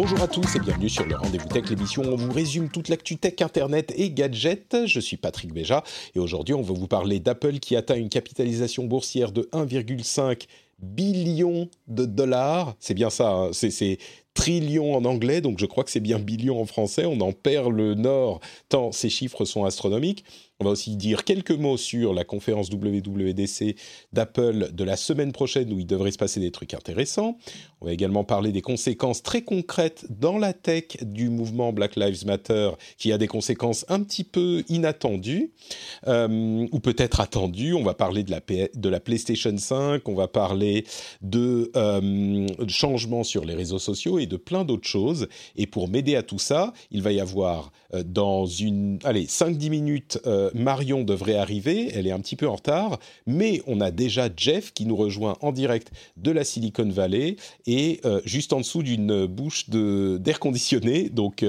Bonjour à tous et bienvenue sur le Rendez-vous Tech, l'émission où on vous résume toute l'actu tech, internet et gadgets. Je suis Patrick Béja et aujourd'hui on va vous parler d'Apple qui atteint une capitalisation boursière de 1,5 billion de dollars. C'est bien ça, hein. c'est trillion en anglais, donc je crois que c'est bien billion en français. On en perd le nord tant ces chiffres sont astronomiques. On va aussi dire quelques mots sur la conférence WWDC d'Apple de la semaine prochaine où il devrait se passer des trucs intéressants. On va également parler des conséquences très concrètes dans la tech du mouvement Black Lives Matter qui a des conséquences un petit peu inattendues euh, ou peut-être attendues. On va parler de la, de la PlayStation 5, on va parler de euh, changements sur les réseaux sociaux et de plein d'autres choses. Et pour m'aider à tout ça, il va y avoir euh, dans une, allez, 5-10 minutes, euh, Marion devrait arriver, elle est un petit peu en retard, mais on a déjà Jeff qui nous rejoint en direct de la Silicon Valley et euh, juste en dessous d'une bouche d'air conditionné. Donc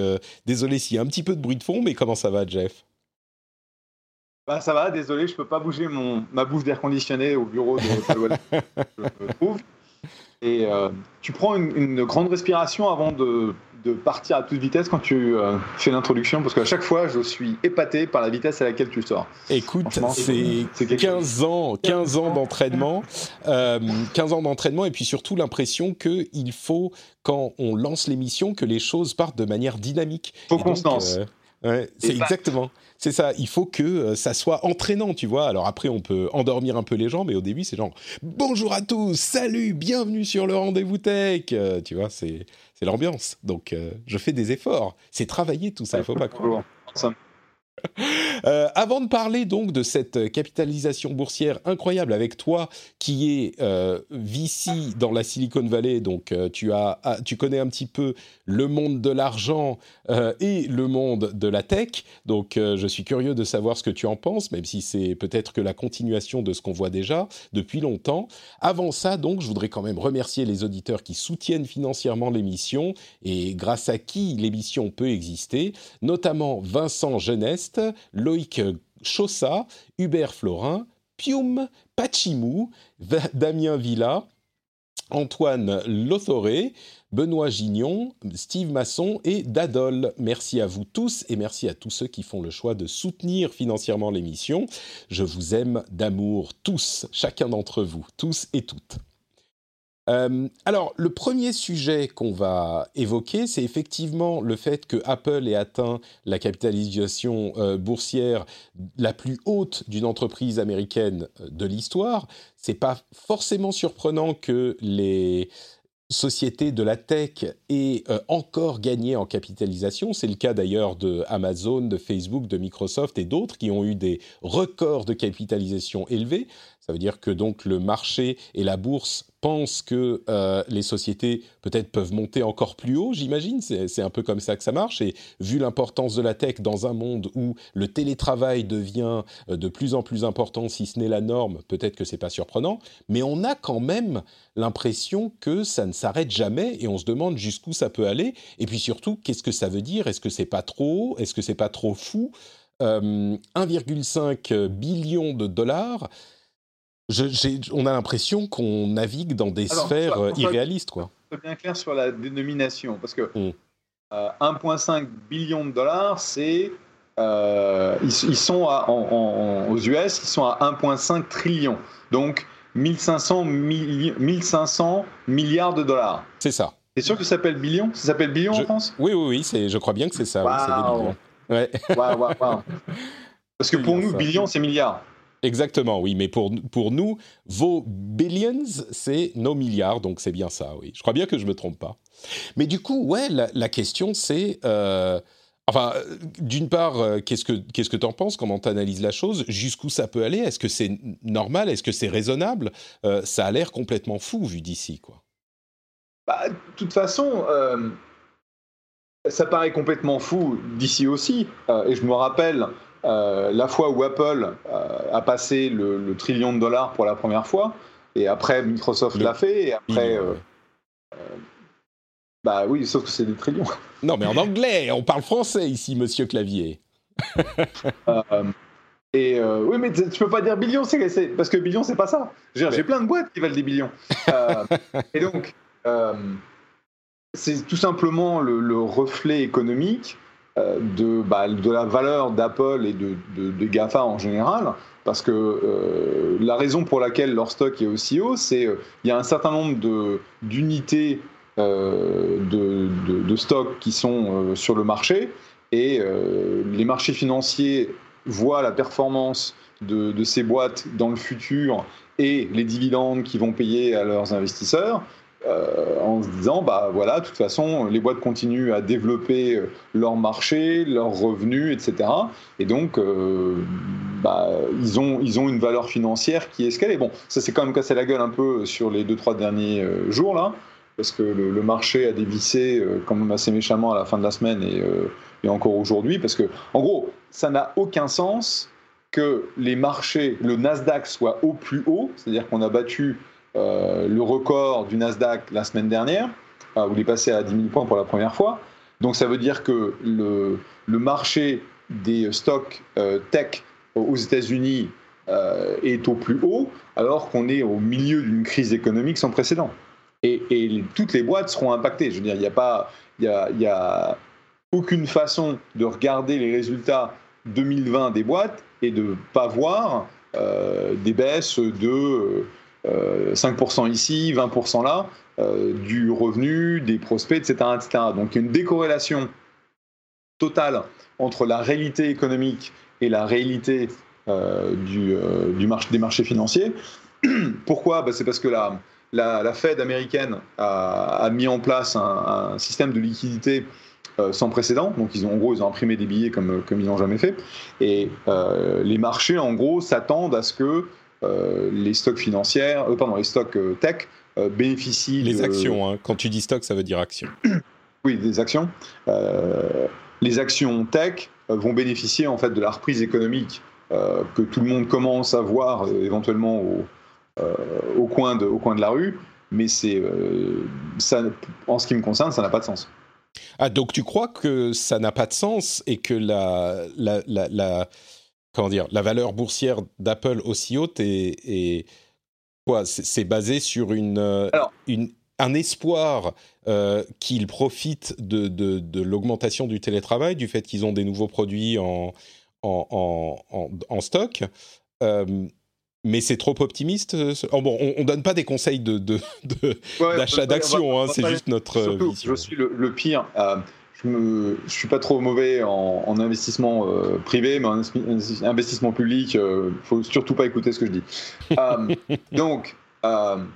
désolé s'il y a un petit peu de bruit de fond, mais comment ça va Jeff? Bah, ça va, désolé, je peux pas bouger mon, ma bouche d'air conditionné au bureau de je trouve. Et tu prends une, grande respiration avant de de partir à toute vitesse quand tu euh, fais l'introduction parce qu'à chaque fois je suis épaté par la vitesse à laquelle tu sors. Écoute, c'est 15 ans, 15 ans d'entraînement, 15 euh, ans d'entraînement et puis surtout l'impression qu'il faut quand on lance l'émission que les choses partent de manière dynamique. Faut constance. Euh, Ouais, c'est exactement. C'est ça. Il faut que euh, ça soit entraînant, tu vois. Alors après, on peut endormir un peu les gens, mais au début, c'est genre bonjour à tous, salut, bienvenue sur le rendez-vous tech. Euh, tu vois, c'est c'est l'ambiance. Donc, euh, je fais des efforts. C'est travailler tout ça. Il faut pas croire. Euh, avant de parler donc de cette capitalisation boursière incroyable avec toi qui est euh, dans la Silicon Valley, donc euh, tu, as, ah, tu connais un petit peu le monde de l'argent euh, et le monde de la tech, donc je suis curieux de savoir ce que tu en penses, même si c'est peut-être que la continuation de ce qu'on voit déjà depuis longtemps. Avant ça, donc, je voudrais quand même remercier les auditeurs qui soutiennent financièrement l'émission et grâce à qui l'émission peut exister, notamment Vincent Loïc Chaussa, Hubert Florin, Pium, Pachimou, Damien Villa, Antoine Lothoré, Benoît Gignon, Steve Masson et Dadol. Merci à vous tous et merci à tous ceux qui font le choix de soutenir financièrement l'émission. Je vous aime d'amour tous, chacun d'entre vous, tous et toutes. Euh, alors, le premier sujet qu'on va évoquer, c'est effectivement le fait que Apple ait atteint la capitalisation euh, boursière la plus haute d'une entreprise américaine euh, de l'histoire. C'est pas forcément surprenant que les sociétés de la tech aient encore gagné en capitalisation. C'est le cas d'ailleurs de Amazon, de Facebook, de Microsoft et d'autres qui ont eu des records de capitalisation élevés. Ça veut dire que donc le marché et la bourse pensent que euh, les sociétés peut-être peuvent monter encore plus haut, j'imagine. C'est un peu comme ça que ça marche. Et vu l'importance de la tech dans un monde où le télétravail devient euh, de plus en plus important, si ce n'est la norme, peut-être que c'est pas surprenant. Mais on a quand même l'impression que ça ne s'arrête jamais et on se demande jusqu'où ça peut aller. Et puis surtout, qu'est-ce que ça veut dire? Est-ce que c'est pas trop haut? Est-ce que c'est pas trop fou? 1,5 euh, billion de dollars on a l'impression qu'on navigue dans des sphères euh, irréalistes. Quoi. Soit bien clair sur la dénomination, parce que 1,5 mm. euh, billion de dollars, c'est euh, ils, sont aux US, ils sont à 1,5 trillion. Donc 1500, 1500 milliards de dollars. C'est ça. C'est sûr que ça s'appelle billion? Ça s'appelle billion en France? Oui, oui, oui, je crois bien que c'est ça. Ouais. Parce que pour nous, billion, c'est milliard. Exactement, oui. Mais pour, pour nous, vos billions, c'est nos milliards, donc c'est bien ça, oui. Je crois bien que je ne me trompe pas. Mais du coup, ouais, la, question, c'est... Euh, Enfin, d'une part, qu'est-ce que qu'est-ce que t'en penses? Comment t'analyses la chose? Jusqu'où ça peut aller? Est-ce que c'est normal? Est-ce que c'est raisonnable? Ça a l'air complètement fou vu d'ici, quoi. Bah, de toute façon, ça paraît complètement fou d'ici aussi. et je me rappelle euh, la fois où Apple euh, a passé le, trillion de dollars pour la première fois, et après Microsoft l'a fait, et après. Euh, bah oui, sauf que c'est des trillions. Non, mais en anglais, on parle français ici, monsieur Clavier. et oui, mais tu peux pas dire billion, c'est, parce que billion, c'est pas ça. J'ai, plein de boîtes qui valent des billions. et donc, c'est tout simplement le reflet économique de, bah, de la valeur d'Apple et de, de, GAFA en général, parce que euh, la raison pour laquelle leur stock est aussi haut, c'est qu'il euh, y a un certain nombre d'unités de, de, stock qui sont sur le marché, et les marchés financiers voient la performance de, ces boîtes dans le futur et les dividendes qu'ils vont payer à leurs investisseurs. Euh, en se disant bah voilà de toute façon les boîtes continuent à développer euh, leur marché leurs revenus etc et donc euh, bah, ils ont ils ont une valeur financière qui est ce qu'elle est. Bon ça s'est quand même cassé la gueule un peu sur les deux trois derniers jours là parce que le, marché a dévissé quand même assez méchamment à la fin de la semaine et, et encore aujourd'hui parce que en gros ça n'a aucun sens que les marchés le Nasdaq soit au plus haut c'est-à-dire qu'on a battu euh, le record du Nasdaq la semaine dernière, euh, où il est passé à 10 000 points pour la première fois. Donc ça veut dire que le, marché des stocks euh, tech aux États-Unis est au plus haut, alors qu'on est au milieu d'une crise économique sans précédent. Et, toutes les boîtes seront impactées. Je veux dire, il n'y a pas, y a, aucune façon de regarder les résultats 2020 des boîtes et de pas voir des baisses de 5% euh, ici, 20% là, euh, du revenu, des prospects, etc., etc. Donc il y a une décorrélation totale entre la réalité économique et la réalité euh, du, des marchés financiers. Pourquoi? Bah, C'est parce que la, la, Fed américaine a, mis en place un, système de liquidité sans précédent. Donc, ils ont, en gros, ils ont imprimé des billets comme, comme ils n'ont jamais fait. Et les marchés, en gros, s'attendent à ce que les stocks financières, euh, pardon, les stocks euh, tech bénéficient. Les actions, hein. quand tu dis stock, ça veut dire actions. oui, des actions. les actions tech vont bénéficier en fait de la reprise économique que tout le monde commence à voir éventuellement au, au, coin de, au coin de la rue, mais c'est ça, en ce qui me concerne, ça n'a pas de sens. Ah, donc tu crois que ça n'a pas de sens et que la, la, la comment dire, la valeur boursière d'Apple aussi haute et, quoi C'est basé sur une, euh, une un espoir euh, qu'ils profitent de, de, l'augmentation du télétravail, du fait qu'ils ont des nouveaux produits en, en, en, stock. Euh, mais c'est trop optimiste. Oh bon, on, ne donne pas des conseils de, d'achat d'actions, hein, c'est juste notre Je suis le, le pire je ne suis pas trop mauvais en, investissement euh, privé, mais en investissement public, il euh, ne faut surtout pas écouter ce que je dis. Euh, donc, il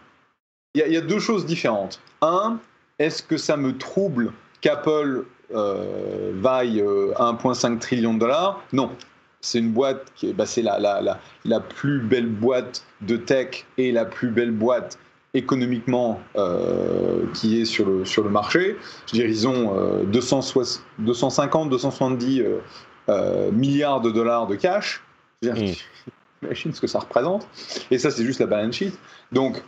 y, a deux choses différentes. Un, est-ce que ça me trouble qu'Apple vaille 1,5 trillion de dollars? Non. C'est une boîte qui est, bah, c'est la, la, la, plus belle boîte de tech et la plus belle boîte économiquement euh, qui est sur le, sur le marché. Je dirais, ils ont 250, 270 euh, milliards de dollars de cash. J'imagine mm. ce que ça représente. Et ça, c'est juste la balance sheet. Donc,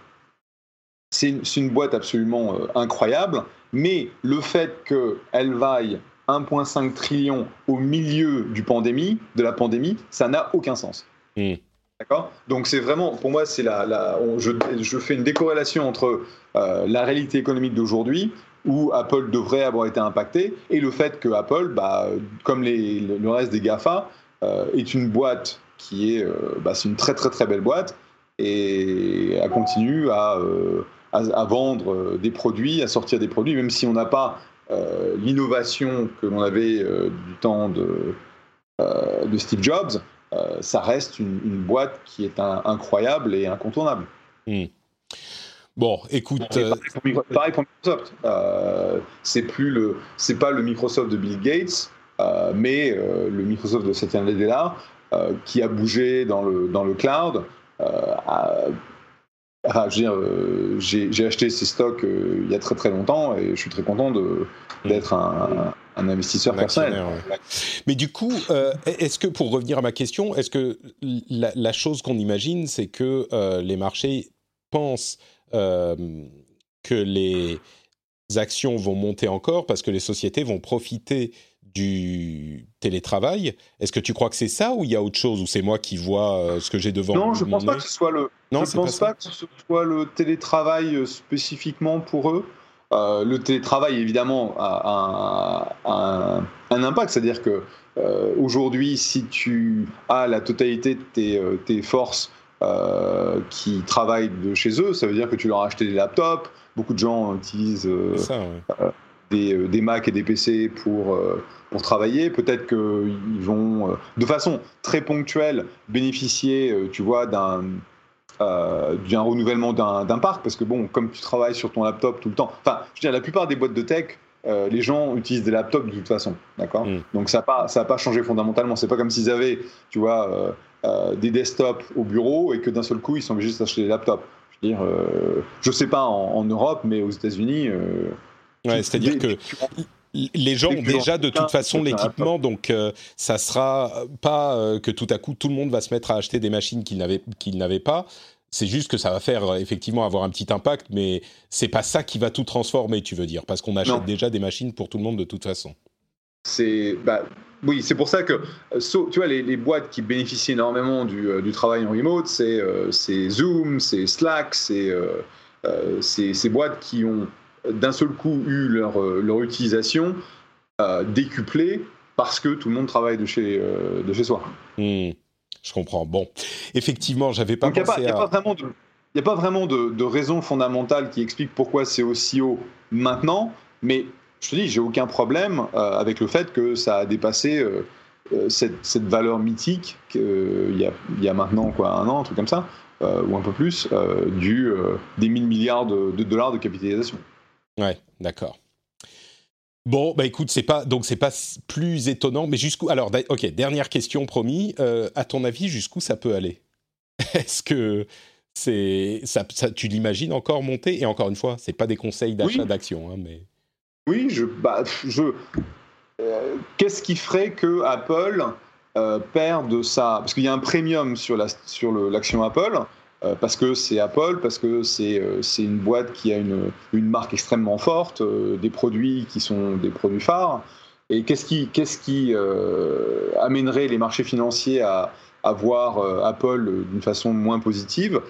c'est une, une, boîte absolument euh, incroyable. Mais le fait qu'elle vaille 1,5 trillion au milieu du pandémie, de la pandémie, ça n'a aucun sens. Mm. D'accord? Donc c'est vraiment, pour moi, c'est la, je, fais une décorrélation entre euh, la réalité économique d'aujourd'hui, où Apple devrait avoir été impacté, et le fait que Apple, bah, comme le reste des GAFA, euh, est une boîte qui est, euh, bah, c'est une très très très belle boîte, et elle continue à, vendre des produits, à sortir des produits, même si on n'a pas l'innovation que l'on avait du temps de Steve Jobs. Euh, ça reste une, boîte qui est incroyable et incontournable. Hmm. Bon, écoute. pareil, pour, Microsoft. Euh, c'est plus le, c'est pas le Microsoft de Bill Gates, mais le Microsoft de Satya Nadella, qui a bougé dans le, dans le cloud, j'ai acheté ces stocks il y a très très longtemps et je suis très content d'être un, un, investisseur personnel. Mais du coup, est-ce que pour revenir à ma question, est-ce que la, la chose qu'on imagine, c'est que les marchés pensent que les actions vont monter encore parce que les sociétés vont profiter du télétravail? Est-ce que tu crois que c'est ça ou il y a autre chose ou c'est moi qui vois euh, ce que j'ai devant Non, je ne pense pas que ce soit le. Non, je pense pas, que ce soit le télétravail euh, spécifiquement pour eux. Euh, le télétravail évidemment a, un, impact, c'est-à-dire que aujourd'hui, si tu as la totalité de tes, tes forces qui travaillent de chez eux, ça veut dire que tu leur as acheté des laptops. Beaucoup de gens utilisent ça, des, des, Mac et des PC pour pour travailler. Peut-être qu'ils vont, euh, de façon très ponctuelle, bénéficier, euh, tu vois, d'un euh, d'un renouvellement d'un parc, parce que bon, comme tu travailles sur ton laptop tout le temps, enfin, je veux dire, la plupart des boîtes de tech, les gens utilisent des laptops de toute façon, d'accord mm. Donc ça n'a pas, ça pas changé fondamentalement. C'est pas comme s'ils avaient, tu vois, des desktops au bureau et que d'un seul coup ils sont obligés d'acheter des laptops. Je veux dire, je sais pas en, Europe, mais aux États-Unis. Ouais, c'est-à-dire que les gens ont déjà de toute façon l'équipement, donc euh, ça sera pas euh, que tout à coup tout le monde va se mettre à acheter des machines qu'ils n'avaient n'avaient pas. C'est juste que ça va faire euh, effectivement avoir un petit impact, mais c'est pas ça qui va tout transformer, tu veux dire, parce qu'on achète déjà des machines pour tout le monde de toute façon. C'est bah, oui, c'est pour ça que tu vois les, boîtes qui bénéficient énormément du, travail en remote, c'est Zoom, c'est Slack, c'est ces boîtes qui ont d'un seul coup eu leur, euh, leur utilisation euh, décuplée parce que tout le monde travaille de chez, euh, de chez soi. Hmm, je comprends. Bon, effectivement, j'avais pas pensé Il n'y a, pas vraiment de... Il n'y a pas vraiment de, de, raison fondamentale qui explique pourquoi c'est aussi haut maintenant, mais je te dis, j'ai aucun problème avec le fait que ça a dépassé cette, cette, valeur mythique qu'il y, a, il y a maintenant quoi, un an, un truc comme ça, ou un peu plus, du, des 1000 milliards de, de dollars de capitalisation. Ouais, d'accord. Bon, bah écoute, c'est pas donc c'est pas plus étonnant, mais jusqu'où Alors, ok, dernière question promis. Euh, à ton avis, jusqu'où ça peut aller? Est-ce que c'est ça, tu l'imagines encore monter? Et encore une fois, c'est pas des conseils d'achat d'actions, hein, mais oui, je, bah, je euh, qu'est-ce qui ferait que Apple euh, perde ça Parce qu'il y a un premium sur la sur l'action Apple. Euh, parce que c'est Apple, parce que c'est euh, une boîte qui a une, une marque extrêmement forte, euh, des produits qui sont des produits phares. Et qu'est-ce qui, qu'est-ce qui amènerait les marchés financiers à, à voir Apple d'une façon moins positive?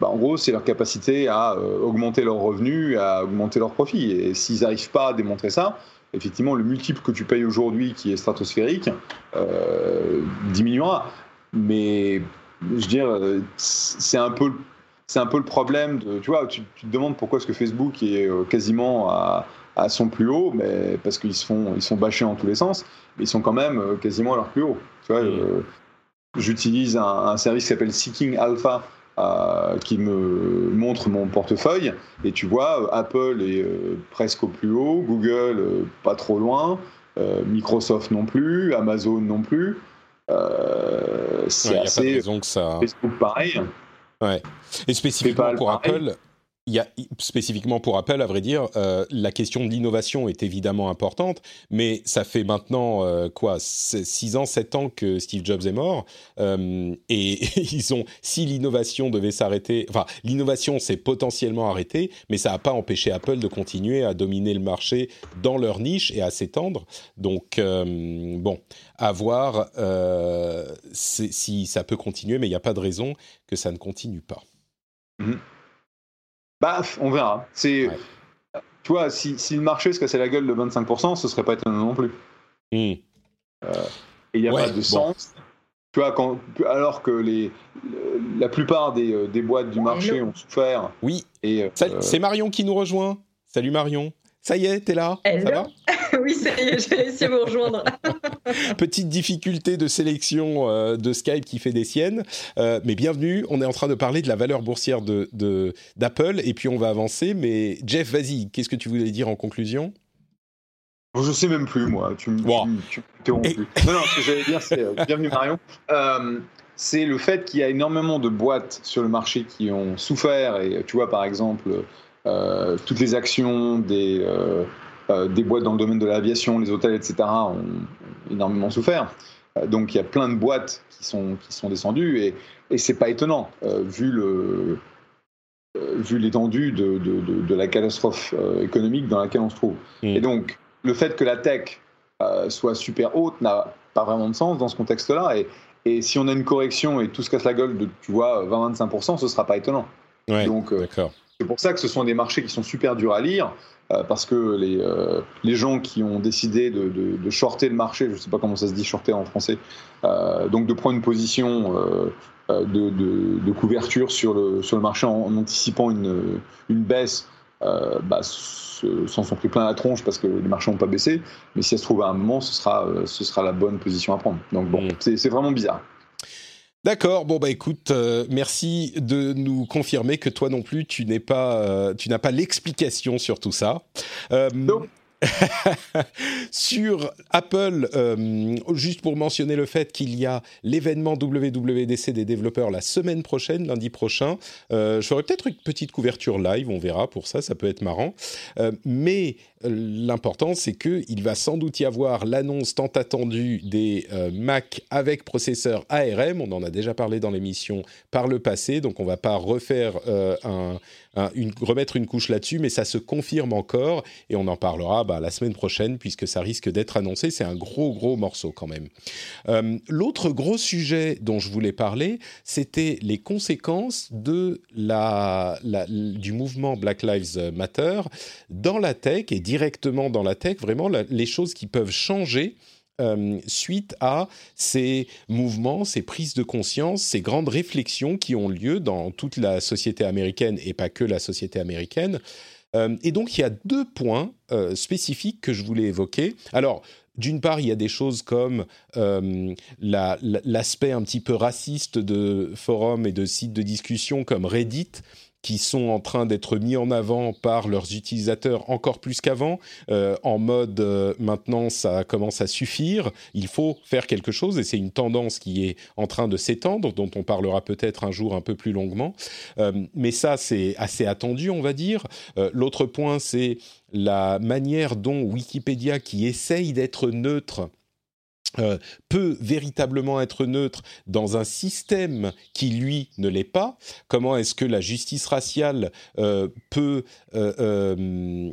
Bah, En gros, c'est leur capacité à augmenter leurs revenus, à augmenter leurs profits. Et s'ils n'arrivent pas à démontrer ça, effectivement, le multiple que tu payes aujourd'hui, qui est stratosphérique, diminuera. Mais je veux dire, euh, c'est un peu c'est un peu le problème de, tu vois, tu, te demandes pourquoi est-ce que Facebook est euh, quasiment à, à son plus haut, mais parce qu'ils se font, ils sont bâchés en tous les sens, mais ils sont quand même euh, quasiment à leur plus haut. Tu vois, j'utilise un, service qui s'appelle Seeking Alpha, qui me montre mon portefeuille, et tu vois, Apple est presque au plus haut, Google pas trop loin, Microsoft non plus, Amazon non plus. Euh, c'est assez. raison que ça. Facebook pareil. Ouais. Et spécifiquement pour Apple, spécifiquement pour Apple, à vrai dire, euh, la question de l'innovation est évidemment importante, mais ça fait maintenant euh, quoi, 6 ans, 7 ans que Steve Jobs est mort, euh, et ils ont, si l'innovation devait s'arrêter, enfin, l'innovation s'est potentiellement arrêtée, mais ça n'a pas empêché Apple de continuer à dominer le marché dans leur niche et à s'étendre. Donc, bon, à voir si ça peut continuer, mais il n'y a pas de raison que ça ne continue pas. Mm-hmm. Bah, on verra. C'est, tu vois, si, si, le marché se cassait la gueule de 25%, ce serait pas étonnant non plus. Hmm. Euh, et il n'y a pas de sens. Tu vois, quand, alors que les, la plupart des, euh, des boîtes du marché ont souffert. Oui. Et, euh, c'est Marion qui nous rejoint. Salut Marion. Ça y est, t'es là? Ça va? Oui, ça y est, j'ai réussi à vous rejoindre. Petite difficulté de sélection euh, de Skype qui fait des siennes, euh, mais bienvenue. On est en train de parler de la valeur boursière d'Apple de, d'Apple et puis on va avancer. Mais Jeff, vas-y, qu'est-ce que tu voulais dire en conclusion? Je sais même plus, moi. Tu me tu, Non, non, ce que j'allais dire, c'est euh, bienvenue Marion. Euh, c'est le fait qu'il y a énormément de boîtes sur le marché qui ont souffert. Et tu vois, par exemple, euh, toutes les actions des, des boîtes dans le domaine de l'aviation, les hôtels, etc., ont énormément souffert. donc il y a plein de boîtes qui sont, qui sont descendues. Et, et c'est pas étonnant, vu le vu l'étendue de, de, de, la catastrophe économique dans laquelle on se trouve. Mm. Et donc, le fait que la tech euh, soit super haute n'a pas vraiment de sens dans ce contexte-là. Et, et, si on a une correction et tout se casse la gueule de, tu vois, 20-25%, ce ne sera pas étonnant. Donc, euh, c'est pour ça que ce sont des marchés qui sont super durs à lire, euh, parce que les, les gens qui ont décidé de, de, de, shorter le marché, je ne sais pas comment ça se dit shorter en français, donc de prendre une position de, de, couverture sur le, sur le marché en, en anticipant une, une baisse, bah, s'en sont pris plein la tronche parce que les marchés n'ont pas baissé. Mais si elle se trouve à un moment, ce sera, euh, ce sera la bonne position à prendre. Donc bon, mm. c'est vraiment bizarre. D'accord. Bon bah écoute, euh, merci de nous confirmer que toi non plus tu n'es pas, euh, tu n'as pas l'explication sur tout ça. non. sur Apple, euh, juste pour mentionner le fait qu'il y a l'événement WWDC des développeurs la semaine prochaine, lundi prochain. Euh, je ferai peut-être une petite couverture live, on verra pour ça, ça peut être marrant. Euh, mais l'important, c'est qu'il va sans doute y avoir l'annonce tant attendue des Mac avec processeur ARM. On en a déjà parlé dans l'émission par le passé, donc on ne va pas refaire un une, remettre une couche là-dessus, mais ça se confirme encore et on en parlera bah, la semaine prochaine puisque ça risque d'être annoncé. C'est un gros, gros morceau quand même. Euh, l'autre gros sujet dont je voulais parler, c'était les conséquences du mouvement Black Lives Matter dans la tech et directement dans la tech, vraiment les choses qui peuvent changer euh, suite à ces mouvements, ces prises de conscience, ces grandes réflexions qui ont lieu dans toute la société américaine et pas que la société américaine. Euh, et donc, il y a deux points euh, spécifiques que je voulais évoquer. Alors, d'une part, il y a des choses comme l'aspect un petit peu raciste de forums et de sites de discussion comme Reddit, qui sont en train d'être mis en avant par leurs utilisateurs encore plus qu'avant, euh, en mode euh, maintenant ça commence à suffire, il faut faire quelque chose et c'est une tendance qui est en train de s'étendre, dont on parlera peut-être un jour un peu plus longuement. Euh, mais ça c'est assez attendu, on va dire. L'autre point c'est la manière dont Wikipédia, qui essaye d'être neutre, euh, peut véritablement être neutre dans un système qui lui ne l'est pas Comment est-ce que la justice raciale euh, peut, euh,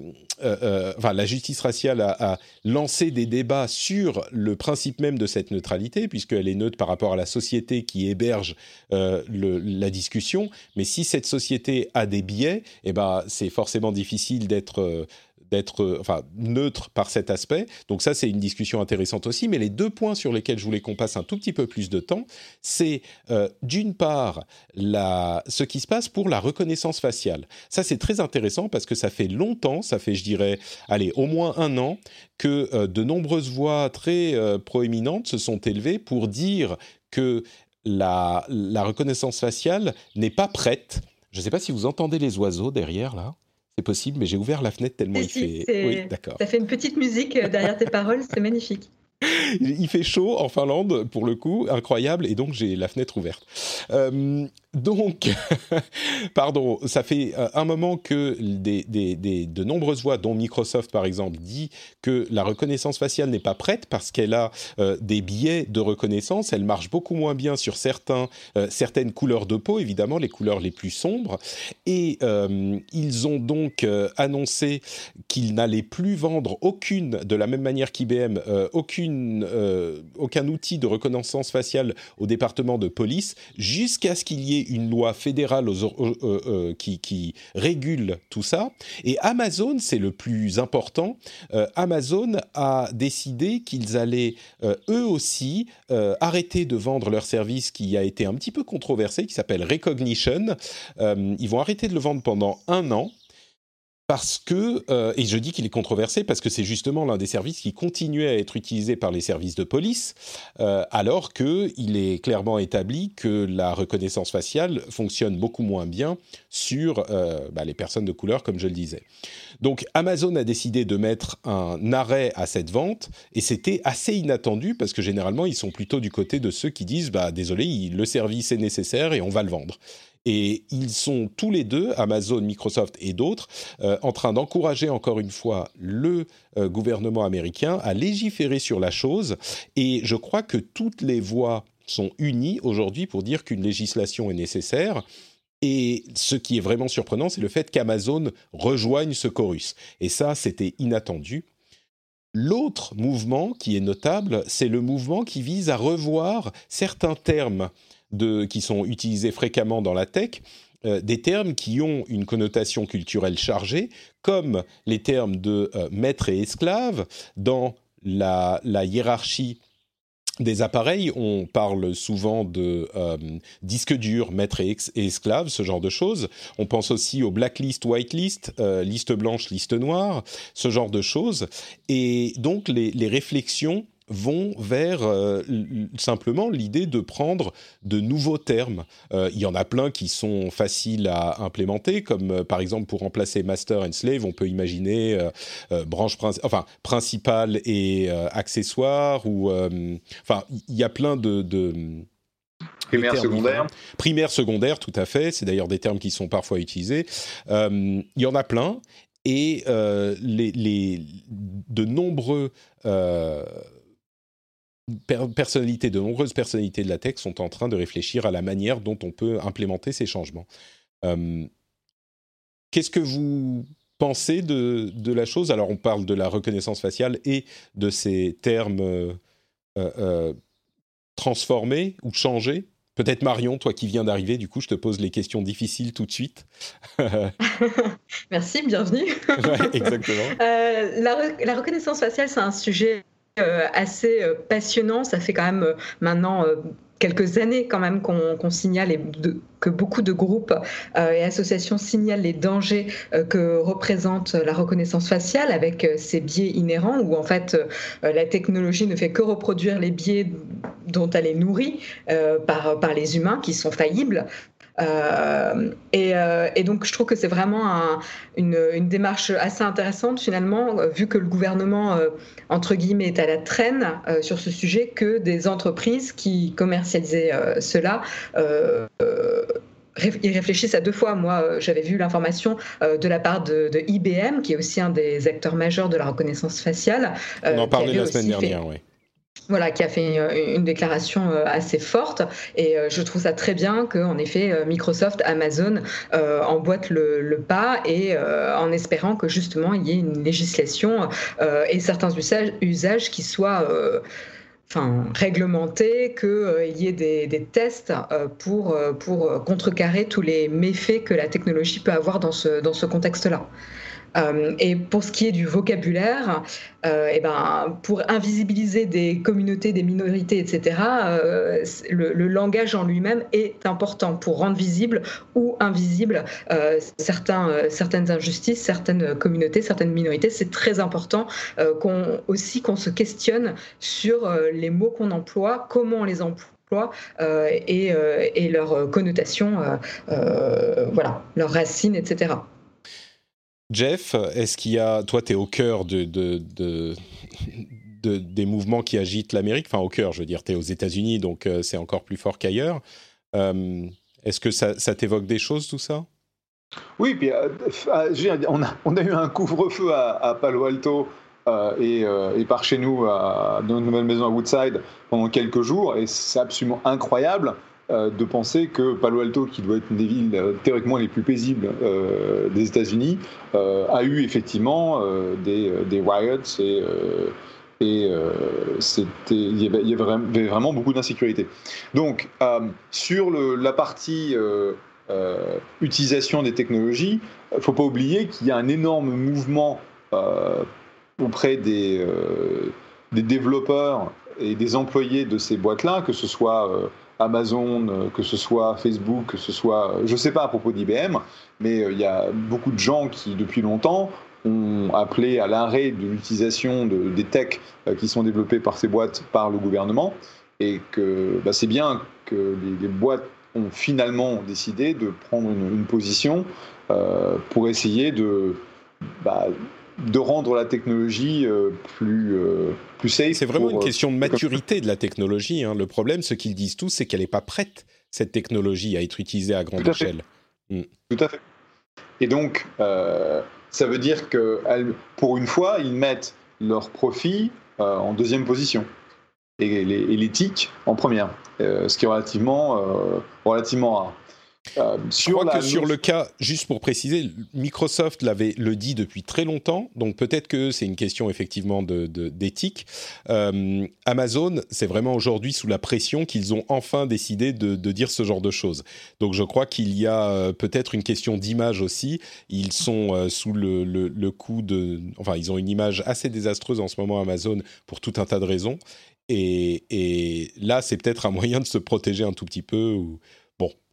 enfin la justice raciale a, lancé des débats sur le principe même de cette neutralité puisqu'elle est neutre par rapport à la société qui héberge la discussion. Mais si cette société a des biais, eh ben c'est forcément difficile d'être d'être euh, enfin, neutre par cet aspect. Donc ça, c'est une discussion intéressante aussi. Mais les deux points sur lesquels je voulais qu'on passe un tout petit peu plus de temps, c'est euh, d'une part la, ce qui se passe pour la reconnaissance faciale. Ça, c'est très intéressant parce que ça fait longtemps, ça fait, je dirais, allez, au moins un an, que euh, de nombreuses voix très proéminentes se sont élevées pour dire que la, la reconnaissance faciale n'est pas prête. Je ne sais pas si vous entendez les oiseaux derrière là c'est possible, mais j'ai ouvert la fenêtre tellement il fait. Oui, d'accord. Ça fait une petite musique euh, derrière tes paroles, c'est magnifique. Il fait chaud en Finlande, pour le coup, incroyable, et donc j'ai la fenêtre ouverte. Euh, donc, pardon, ça fait euh, un moment que des, des, des, de nombreuses voix, dont Microsoft par exemple, dit que la reconnaissance faciale n'est pas prête parce qu'elle a euh, des biais de reconnaissance. Elle marche beaucoup moins bien sur certains, certaines couleurs de peau, évidemment, les couleurs les plus sombres. Et ils ont donc annoncé qu'ils n'allaient plus vendre aucune, de la même manière qu'IBM, euh, aucun outil de reconnaissance faciale au département de police jusqu'à ce qu'il y ait une loi fédérale euh, euh, qui, régule tout ça. Et Amazon, c'est le plus important, Amazon a décidé qu'ils allaient eux aussi arrêter de vendre leur service qui a été un petit peu controversé, qui s'appelle Recognition. ils vont arrêter de le vendre pendant un an parce que, euh, et je dis qu'il est controversé parce que c'est justement l'un des services qui continuait à être utilisé par les services de police, euh, alors qu'il est clairement établi que la reconnaissance faciale fonctionne beaucoup moins bien sur euh, bah, les personnes de couleur, comme je le disais. Donc Amazon a décidé de mettre un arrêt à cette vente, et c'était assez inattendu parce que généralement ils sont plutôt du côté de ceux qui disent, bah désolé, le service est nécessaire et on va le vendre. Et ils sont tous les deux, Amazon, Microsoft et d'autres, euh, en train d'encourager encore une fois le euh, gouvernement américain à légiférer sur la chose. Et je crois que toutes les voix sont unies aujourd'hui pour dire qu'une législation est nécessaire. Et ce qui est vraiment surprenant, c'est le fait qu'Amazon rejoigne ce chorus. Et ça, c'était inattendu. L'autre mouvement qui est notable, c'est le mouvement qui vise à revoir certains termes qui sont utilisés fréquemment dans la tech, euh, des termes qui ont une connotation culturelle chargée, comme les termes de euh, maître et esclave. Dans la, hiérarchie des appareils, on parle souvent de euh, disque dur, maître et, esclave, ce genre de choses. On pense aussi au blacklist, whitelist, liste blanche, liste noire, ce genre de choses. Et donc les réflexions vont vers euh, simplement l'idée de prendre de nouveaux termes. Euh, il y en a plein qui sont faciles à implémenter, comme euh, par exemple pour remplacer master and slave, on peut imaginer branche enfin principale et accessoire ou enfin il y a plein de, de Primaire, secondaire. Primaire, secondaire, tout à fait. C'est d'ailleurs des termes qui sont parfois utilisés. il y en a plein. Et les, les, de nombreux personnalités, de nombreuses personnalités de la tech sont en train de réfléchir à la manière dont on peut implémenter ces changements. Euh, qu'est-ce que vous pensez de, de, la chose? Alors, on parle de la reconnaissance faciale et de ces termes euh, euh, transformés ou changés. Peut-être Marion, toi qui viens d'arriver, du coup, je te pose les questions difficiles tout de suite. Merci, bienvenue. exactement. la, la, reconnaissance faciale, c'est un sujet assez euh, passionnant. Ça fait quand même euh, maintenant quelques années quand même qu'on signale et que beaucoup de groupes et associations signalent les dangers que représente la reconnaissance faciale avec ses biais inhérents où en fait la technologie ne fait que reproduire les biais dont elle est nourrie par, par les humains qui sont faillibles. Euh, euh, et, donc, je trouve que c'est vraiment une, démarche assez intéressante, finalement, euh, vu que le gouvernement, entre guillemets, est à la traîne sur ce sujet, que des entreprises qui commercialisaient cela ils réfléchissent à deux fois. Moi, j'avais vu l'information de la part de, IBM, qui est aussi un des acteurs majeurs de la reconnaissance faciale. On en parlait la semaine dernière, oui voilà, qui a fait une, déclaration euh, assez forte. Et euh, je trouve ça très bien qu'en effet, euh, Microsoft, Amazon emboîtent le, pas et en espérant que justement il y ait une législation et certains usages, qui soient enfin, réglementés, qu'il y ait des, tests pour, pour contrecarrer tous les méfaits que la technologie peut avoir dans ce, dans ce contexte-là. Euh, et pour ce qui est du vocabulaire, euh, eh ben, pour invisibiliser des communautés, des minorités, etc., euh, le, langage en lui-même est important pour rendre visible ou invisible certains, certaines injustices, certaines communautés, certaines minorités. C'est très important qu'on, aussi qu'on se questionne sur les mots qu'on emploie, comment on les emploie. et, et leurs connotations, voilà, leurs racines, etc. Jeff, est-ce qu'il y a, toi, tu es au cœur de, de, des mouvements qui agitent l'Amérique, enfin au cœur, je veux dire, tu es aux États-Unis, donc euh, c'est encore plus fort qu'ailleurs. Euh, est-ce que ça, t'évoque des choses, tout ça? Oui, puis euh, on, a, eu un couvre-feu à, Palo Alto et, par chez nous, dans notre nouvelle maison à Woodside, pendant quelques jours, et c'est absolument incroyable. Euh, de penser que Palo Alto, qui doit être une des villes euh, théoriquement les plus paisibles euh, des États-Unis, a eu effectivement des, des, riots et, et il, y avait, vraiment beaucoup d'insécurité. Donc, sur la partie utilisation des technologies, il ne faut pas oublier qu'il y a un énorme mouvement auprès des, des développeurs et des employés de ces boîtes-là, que ce soit Amazon, que ce soit Facebook, que ce soit, je ne sais pas à propos d'IBM, mais il y a beaucoup de gens qui, depuis longtemps, ont appelé à l'arrêt de l'utilisation de, des techs qui sont développés par ces boîtes par le gouvernement, et que bah, c'est bien que les, boîtes ont finalement décidé de prendre une, position pour essayer de, bah, de rendre la technologie euh, plus, euh, plus safe. C'est vraiment une euh, question de maturité de la technologie. Hein. Le problème, ce qu'ils disent tous, c'est qu'elle n'est pas prête, cette technologie, à être utilisée à grande échelle. Mm. Tout à fait. Et donc, ça veut dire que pour une fois, ils mettent leur profit en deuxième position et l'éthique en première, ce qui est relativement, relativement rare. Euh, je crois que sur le cas, juste pour préciser, Microsoft l'avait le dit depuis très longtemps, donc peut-être que c'est une question effectivement d'éthique. De, euh, Amazon, c'est vraiment aujourd'hui sous la pression qu'ils ont enfin décidé de, dire ce genre de choses. Donc je crois qu'il y a euh, peut-être une question d'image aussi. Ils sont sous le, le, coup de, enfin ils ont une image assez désastreuse en ce moment Amazon pour tout un tas de raisons. Et, et là, c'est peut-être un moyen de se protéger un tout petit peu. Ou,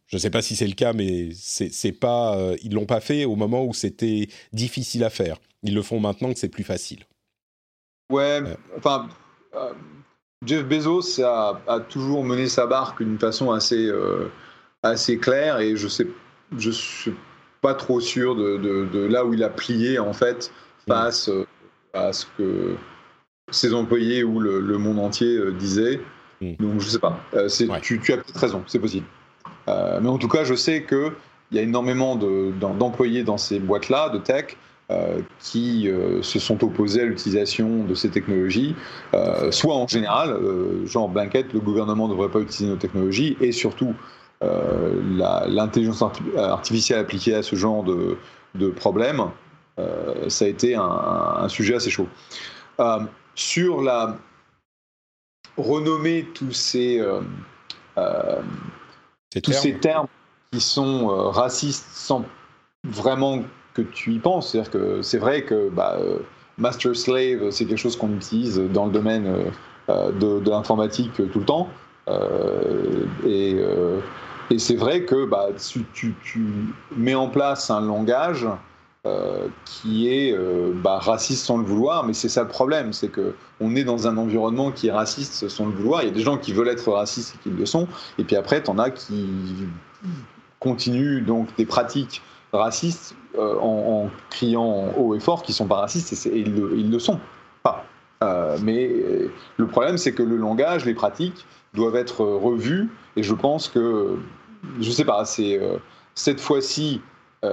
je ne sais pas si c'est le cas, mais c'est pas, euh, ils l'ont pas fait au moment où c'était difficile à faire. Ils le font maintenant que c'est plus facile. Ouais, enfin, euh, Jeff Bezos a, toujours mené sa barque d'une façon assez, euh, assez claire et je sais, je suis pas trop sûr de, là où il a plié en fait face à ce que ses employés ou le, monde entier disaient. Mm. Donc je sais pas. tu, tu as peut-être raison, c'est possible. Euh, mais en tout cas, je sais qu'il y a énormément d'employés dans ces boîtes-là, de tech, euh, qui euh, se sont opposés à l'utilisation de ces technologies, soit en général, genre blanket, le gouvernement ne devrait pas utiliser nos technologies, et surtout l'intelligence artificielle appliquée à ce genre de, de problème, ça a été un, un sujet assez chaud. sur la renommée tous ces tous ces termes qui sont euh, racistes sans vraiment que tu y penses. C'est-à-dire que c'est vrai que bah, euh, master slave, c'est quelque chose qu'on utilise dans le domaine euh, de, l'informatique tout le temps. et, et c'est vrai que bah, tu, tu, tu, mets en place un langage euh, qui est euh, bah, raciste sans le vouloir, mais c'est ça le problème, c'est que on est dans un environnement qui est raciste sans le vouloir. Il y a des gens qui veulent être racistes et qui le sont, et puis après, tu en as qui continuent donc des pratiques racistes euh, en, criant haut et fort qui sont pas racistes, et, ils, le, le, sont pas. mais le problème, c'est que le langage, les pratiques doivent être revus, et je pense que, je sais pas, c'est cette fois-ci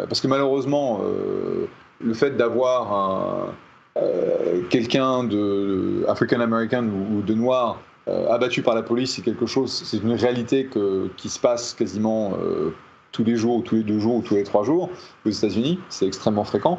parce que malheureusement, euh, le fait d'avoir euh, quelqu'un de African American ou, de noir abattu par la police, c'est quelque chose, c'est une réalité qui se passe quasiment tous les jours, ou tous les deux jours, ou tous les trois jours aux États-Unis. C'est extrêmement fréquent.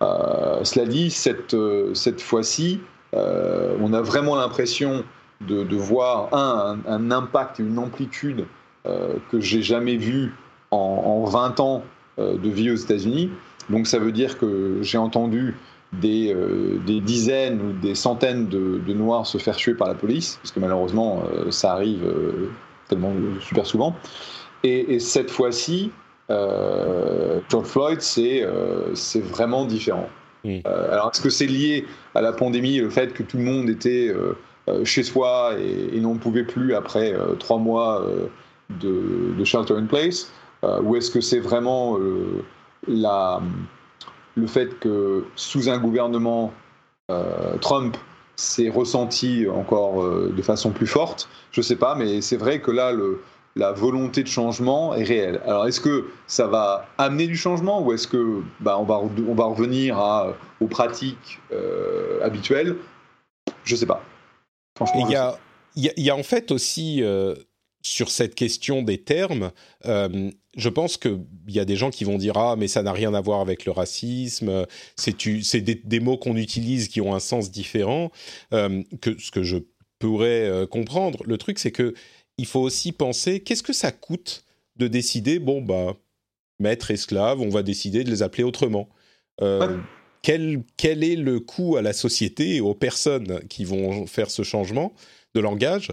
cela dit, cette, cette fois-ci, on a vraiment l'impression de, voir un, impact et une amplitude que j'ai jamais vu en, en 20 ans euh, de vie aux États-Unis. Donc ça veut dire que j'ai entendu des, euh, des, dizaines ou des centaines de, Noirs se faire tuer par la police, parce que malheureusement euh, ça arrive tellement super souvent. Et, cette fois-ci, George Floyd, c'est c'est vraiment différent. alors est-ce que c'est lié à la pandémie, le fait que tout le monde était chez soi et, n'en pouvait plus après trois mois de, de, shelter in place? euh, ou est-ce que c'est vraiment euh, la, le fait que sous un gouvernement euh, Trump, c'est ressenti encore de façon plus forte? Je ne sais pas, mais c'est vrai que là, le, la volonté de changement est réelle. Alors, est-ce que ça va amener du changement ou est-ce que bah, on, va, on va revenir à, aux pratiques habituelles? Je ne sais pas. Il y a, il y, a en fait aussi sur cette question des termes, euh, je pense qu'il y a des gens qui vont dire ah mais ça n'a rien à voir avec le racisme, c'est des, des, mots qu'on utilise qui ont un sens différent euh, que ce que je pourrais euh, comprendre. Le truc c'est que il faut aussi penser qu'est-ce que ça coûte de décider bon bah maître esclave on va décider de les appeler autrement. Quel, quel est le coût à la société et aux personnes qui vont faire ce changement de langage?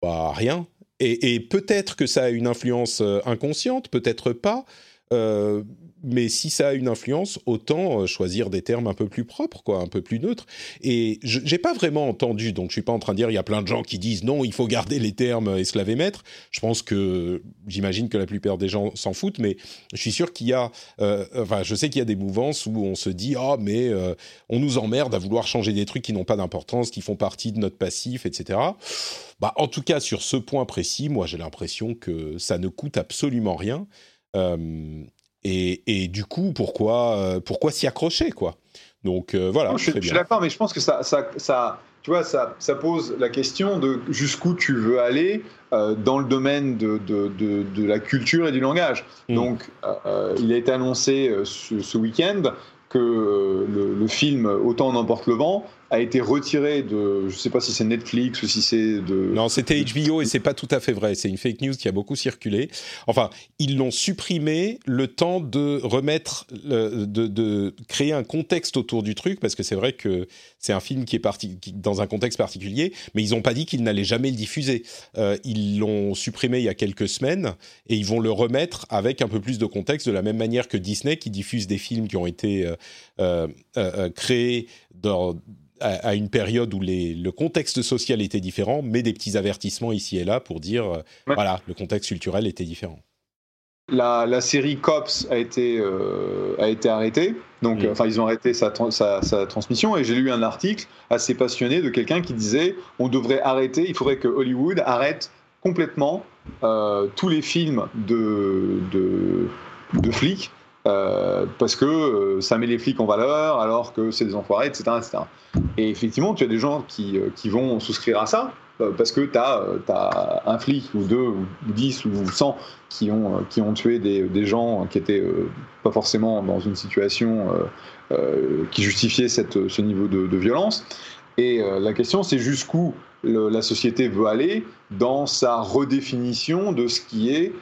Bah, rien et, peut-être que ça a une influence inconsciente, peut-être pas mais si ça a une influence, autant euh, choisir des termes un peu plus propres, quoi, un peu plus neutres. Et je n'ai pas vraiment entendu, donc je suis pas en train de dire il y a plein de gens qui disent non, il faut garder les termes esclave et maître. Je pense que j'imagine que la plupart des gens s'en foutent, mais je suis sûr qu'il y a, euh, enfin, je sais qu'il y a des mouvances où on se dit ah mais euh, on nous emmerde à vouloir changer des trucs qui n'ont pas d'importance, qui font partie de notre passif, etc. Bah, en tout cas, sur ce point précis, moi j'ai l'impression que ça ne coûte absolument rien. Euh, et, du coup, pourquoi, euh, pourquoi s'y accrocher, quoi? Donc euh, voilà. je, suis d'accord, mais je pense que ça, ça, ça tu vois, ça, ça, pose la question de jusqu'où tu veux aller euh, dans le domaine de, de, de, la culture et du langage. Mm. Donc, il a été annoncé ce, ce week-end que le, le, film Autant n'emporte le vent a été retiré de, je sais pas si c'est Netflix ou si c'est de. Non, c'était HBO et c'est pas tout à fait vrai. C'est une fake news qui a beaucoup circulé. Enfin, ils l'ont supprimé le temps de remettre, de, de, créer un contexte autour du truc parce que c'est vrai que c'est un film qui est parti dans un contexte particulier, mais ils n'ont pas dit qu'ils n'allaient jamais le diffuser. Euh, ils l'ont supprimé il y a quelques semaines et ils vont le remettre avec un peu plus de contexte de la même manière que Disney qui diffuse des films qui ont été euh, euh créés dans à, une période où les, le contexte social était différent, mais des petits avertissements ici et là pour dire, euh, voilà, le contexte culturel était différent. La, la série Cops a été, euh, a été arrêtée, donc enfin ils ont arrêté sa, sa, sa transmission, et j'ai lu un article assez passionné de quelqu'un qui disait, on devrait arrêter, il faudrait que Hollywood arrête complètement euh, tous les films de, de, de flics euh, parce que euh, ça met les flics en valeur alors que c'est des enfoirés, etc., etc. Et effectivement, tu as des gens qui, euh, vont souscrire à ça parce que tu as, un flic ou deux ou dix ou cent qui ont, qui ont tué des, gens qui étaient pas forcément dans une situation qui justifiait ce niveau de, de violence. Et la question, c'est jusqu'où la société veut aller dans sa redéfinition de ce qui est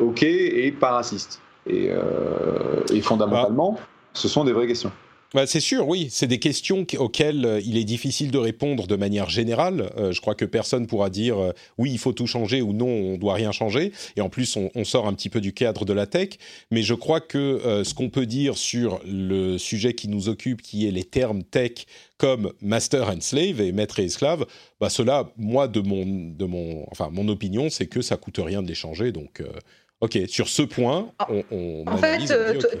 OK et pas raciste. Euh, et, fondamentalement, ce sont des vraies questions. Bah, c'est sûr, oui. C'est des questions auxquelles euh, il est difficile de répondre de manière générale. Euh, je crois que personne pourra dire oui, il faut tout changer ou non, on doit rien changer. Et en plus, on, sort un petit peu du cadre de la tech. Mais je crois que ce qu'on peut dire sur le sujet qui nous occupe, qui est les termes tech comme master and slave et maître et esclave, bah cela, moi, de mon, de mon, enfin, mon opinion, c'est que ça coûte rien de les changer. Donc Ok, sur ce point, ah, on, on en. Fait, euh, okay.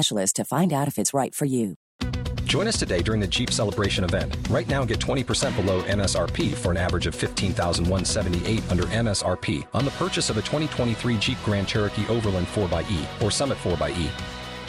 specialist to find out if it's right for you. Join us today during the Jeep Celebration event. Right now, get 20% below MSRP for an average of 15178 under MSRP on the purchase of a 2023 Jeep Grand Cherokee Overland 4xE or Summit 4xE.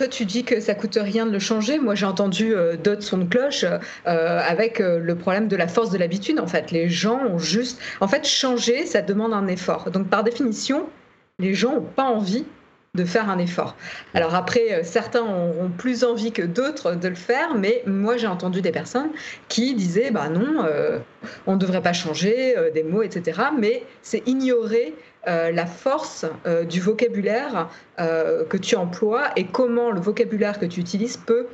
Toi, tu dis que ça coûte rien de le changer. Moi, j'ai entendu euh, d'autres sons de cloche euh, avec euh, le problème de la force de l'habitude. En fait, les gens ont juste. En fait, changer, ça demande un effort. Donc, par définition, les gens n'ont pas envie de faire un effort. Alors après, certains auront plus envie que d'autres de le faire, mais moi j'ai entendu des personnes qui disaient, bah non, on ne devrait pas changer des mots, etc. Mais c'est ignorer la force du vocabulaire que tu emploies et comment le vocabulaire que tu utilises peut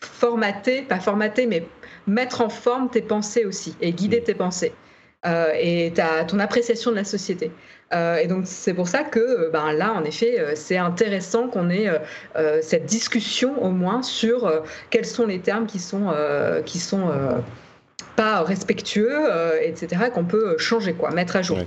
formater, pas formater, mais mettre en forme tes pensées aussi et guider mm. tes pensées. Euh, et ta, ton appréciation de la société. Euh, et donc c'est pour ça que euh, ben, là, en effet, c'est intéressant qu'on ait cette discussion au moins sur quels sont les termes qui sont, qui sont pas respectueux, etc., qu'on peut changer, quoi, mettre à jour.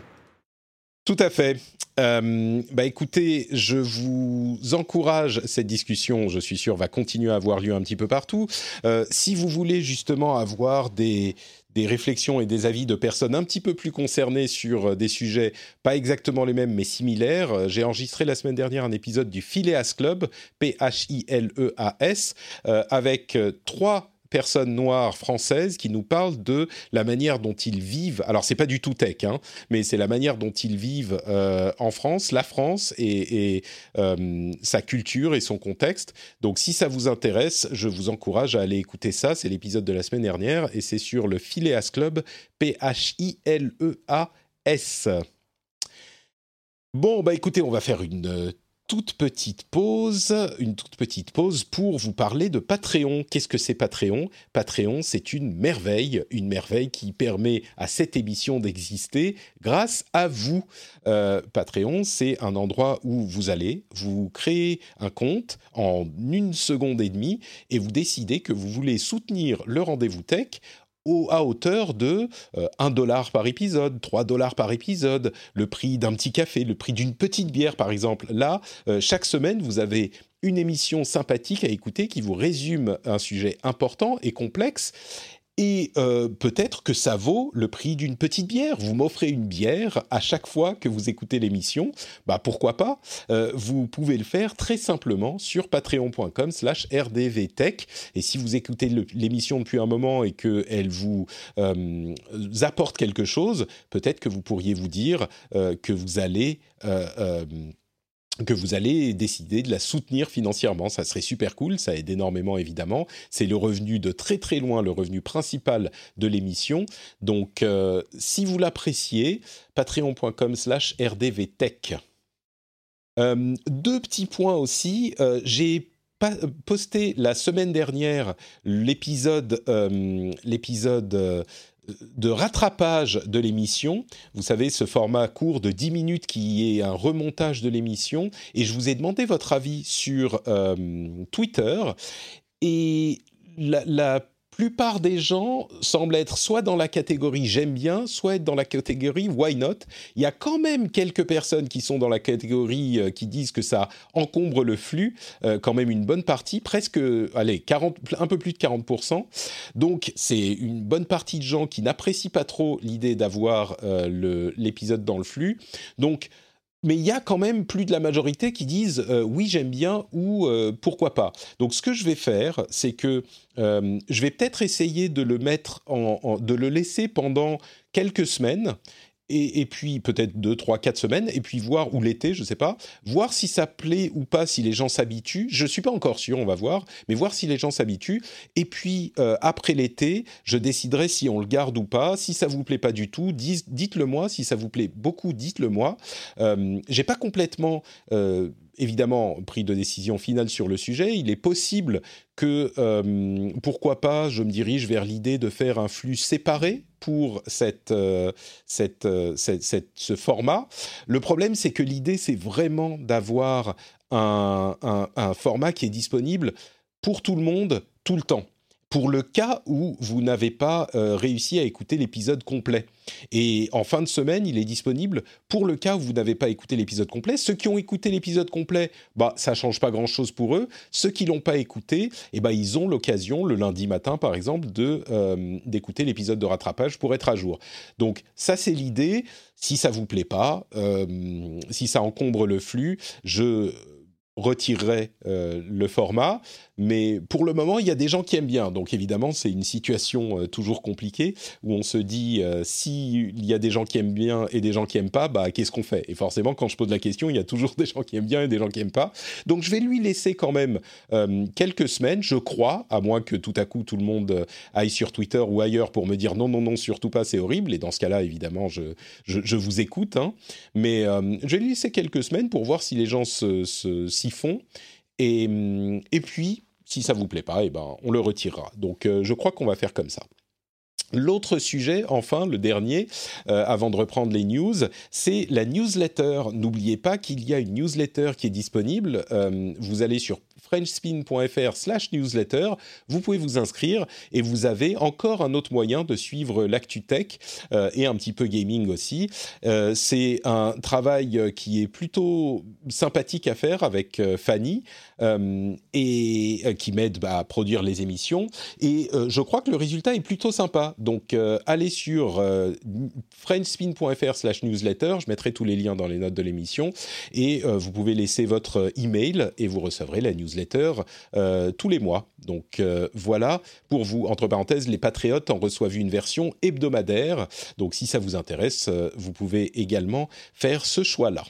Tout à fait. Euh, bah écoutez, je vous encourage cette discussion. Je suis sûr va continuer à avoir lieu un petit peu partout. Euh, si vous voulez justement avoir des des réflexions et des avis de personnes un petit peu plus concernées sur euh, des sujets pas exactement les mêmes mais similaires. J'ai enregistré la semaine dernière un épisode du Phileas Club, P-H-I-L-E-A-S, avec trois personnes noires françaises qui nous parlent de la manière dont ils vivent. Alors c'est pas du tout tech, hein, mais c'est la manière dont ils vivent euh, en France, la France et, euh, sa culture et son contexte. Donc si ça vous intéresse, je vous encourage à aller écouter ça. C'est l'épisode de la semaine dernière et c'est sur le Phileas Club, P-H-I-L-E-A-S. Bon, bah écoutez, on va faire une euh, toute petite pause, une toute petite pause pour vous parler de Patreon. Qu'est-ce que c'est Patreon? Patreon, c'est une merveille, une merveille qui permet à cette émission d'exister grâce à vous. Euh, Patreon, c'est un endroit où vous allez, vous créez un compte en une seconde et demie et vous décidez que vous voulez soutenir le rendez-vous tech à hauteur de 1 euh, dollar par épisode, 3 dollars par épisode, le prix d'un petit café, le prix d'une petite bière par exemple. Là, euh, chaque semaine, vous avez une émission sympathique à écouter qui vous résume un sujet important et complexe et euh, peut-être que ça vaut le prix d'une petech bière. Vous m'offrez une bière à chaque fois que vous écoutez l'émission. Bah pourquoi pas? Euh, Vous pouvez le faire très simplement sur patreon.com/slash rdvtech. Et si vous écoutez l'émission depuis un moment et qu'elle vous euh, apporte quelque chose, peut-être que vous pourriez vous dire que vous allez que vous allez décider de la soutenir financièrement. Ça serait super cool, ça aide énormément évidemment. C'est le revenu de très très loin, le revenu principal de l'émission. Donc euh, si vous l'appréciez, patreon.com slash rdvtech. Euh, deux petits points aussi. Euh, j'ai posté la semaine dernière l'épisode l'épisode de rattrapage de l'émission. Vous savez, ce format court de 10 minutes qui est un remontage de l'émission. Et je vous ai demandé votre avis sur euh, Twitter. Et la, la plupart des gens semblent être soit dans la catégorie j'aime bien, soit être dans la catégorie why not. Il y a quand même quelques personnes qui sont dans la catégorie euh, qui disent que ça encombre le flux, euh, quand même une bonne partie, presque, allez, 40, un peu plus de 40%. Donc c'est une bonne partie de gens qui n'apprécient pas trop l'idée d'avoir euh, l'épisode dans le flux. Donc mais il y a quand même plus de la majorité qui disent euh, oui j'aime bien ou euh, pourquoi pas. Donc ce que je vais faire, c'est que euh, je vais peut-être essayer de le mettre en, de le laisser pendant quelques semaines et, puis peut-être deux, trois, quatre semaines, et puis voir, ou l'été, je ne sais pas, voir si ça plaît ou pas, si les gens s'habituent. Je ne suis pas encore sûr, on va voir, mais voir si les gens s'habituent. Et puis, euh, après l'été, je déciderai si on le garde ou pas. Si ça vous plaît pas du tout, dites-le moi. Si ça vous plaît beaucoup, dites-le moi. Euh, j'ai pas complètement... Euh, évidemment pris de décision finale sur le sujet. Il est possible que, euh, pourquoi pas, je me dirige vers l'idée de faire un flux séparé pour cette, euh, euh, ce format. Le problème, c'est que l'idée, c'est vraiment d'avoir un, un format qui est disponible pour tout le monde tout le temps pour le cas où vous n'avez pas euh, réussi à écouter l'épisode complet. Et en fin de semaine, il est disponible pour le cas où vous n'avez pas écouté l'épisode complet. Ceux qui ont écouté l'épisode complet, bah ça change pas grand-chose pour eux. Ceux qui l'ont pas écouté, eh ben ils ont l'occasion le lundi matin, par exemple, de euh, d'écouter l'épisode de rattrapage pour être à jour. Donc ça c'est l'idée. Si ça vous plaît pas, euh, si ça encombre le flux, je retirerai le format mais pour le moment, il y a des gens qui aiment bien. Donc évidemment, c'est une situation euh, toujours compliquée où on se dit euh, s'il y a des gens qui aiment bien et des gens qui aiment pas, bah qu'est-ce qu'on fait? Et forcément, quand je pose la question, il y a toujours des gens qui aiment bien et des gens qui aiment pas. Donc je vais lui laisser quand même euh, quelques semaines, je crois, à moins que tout à coup tout le monde aille sur Twitter ou ailleurs pour me dire non, non, non, surtout pas, c'est horrible. Et dans ce cas-là, évidemment, je, je, vous écoute. Hein. Mais je vais lui laisser quelques semaines pour voir si les gens s'y font. Et, et puis, si ça vous plaît pas, eh ben, on le retirera. Donc, je crois qu'on va faire comme ça. L'autre sujet, enfin, le dernier, avant de reprendre les news, c'est la newsletter. N'oubliez pas qu'il y a une newsletter qui est disponible. vous allez sur frenchspin.fr slash newsletter. Vous pouvez vous inscrire et vous avez encore un autre moyen de suivre l'actu tech euh, et un petit peu gaming aussi. Euh, c'est un travail qui est plutôt sympathique à faire avec euh, Fanny et qui m'aide bah, à produire les émissions. Et je crois que le résultat est plutôt sympa. Donc allez sur frenchspin.fr slash newsletter. Je mettrai tous les liens dans les notes de l'émission et vous pouvez laisser votre email et vous recevrez la newsletter euh, tous les mois. Donc euh, voilà, pour vous, entre parenthèses, les patriotes en reçoivent une version hebdomadaire. Donc si ça vous intéresse, euh, vous pouvez également faire ce choix-là.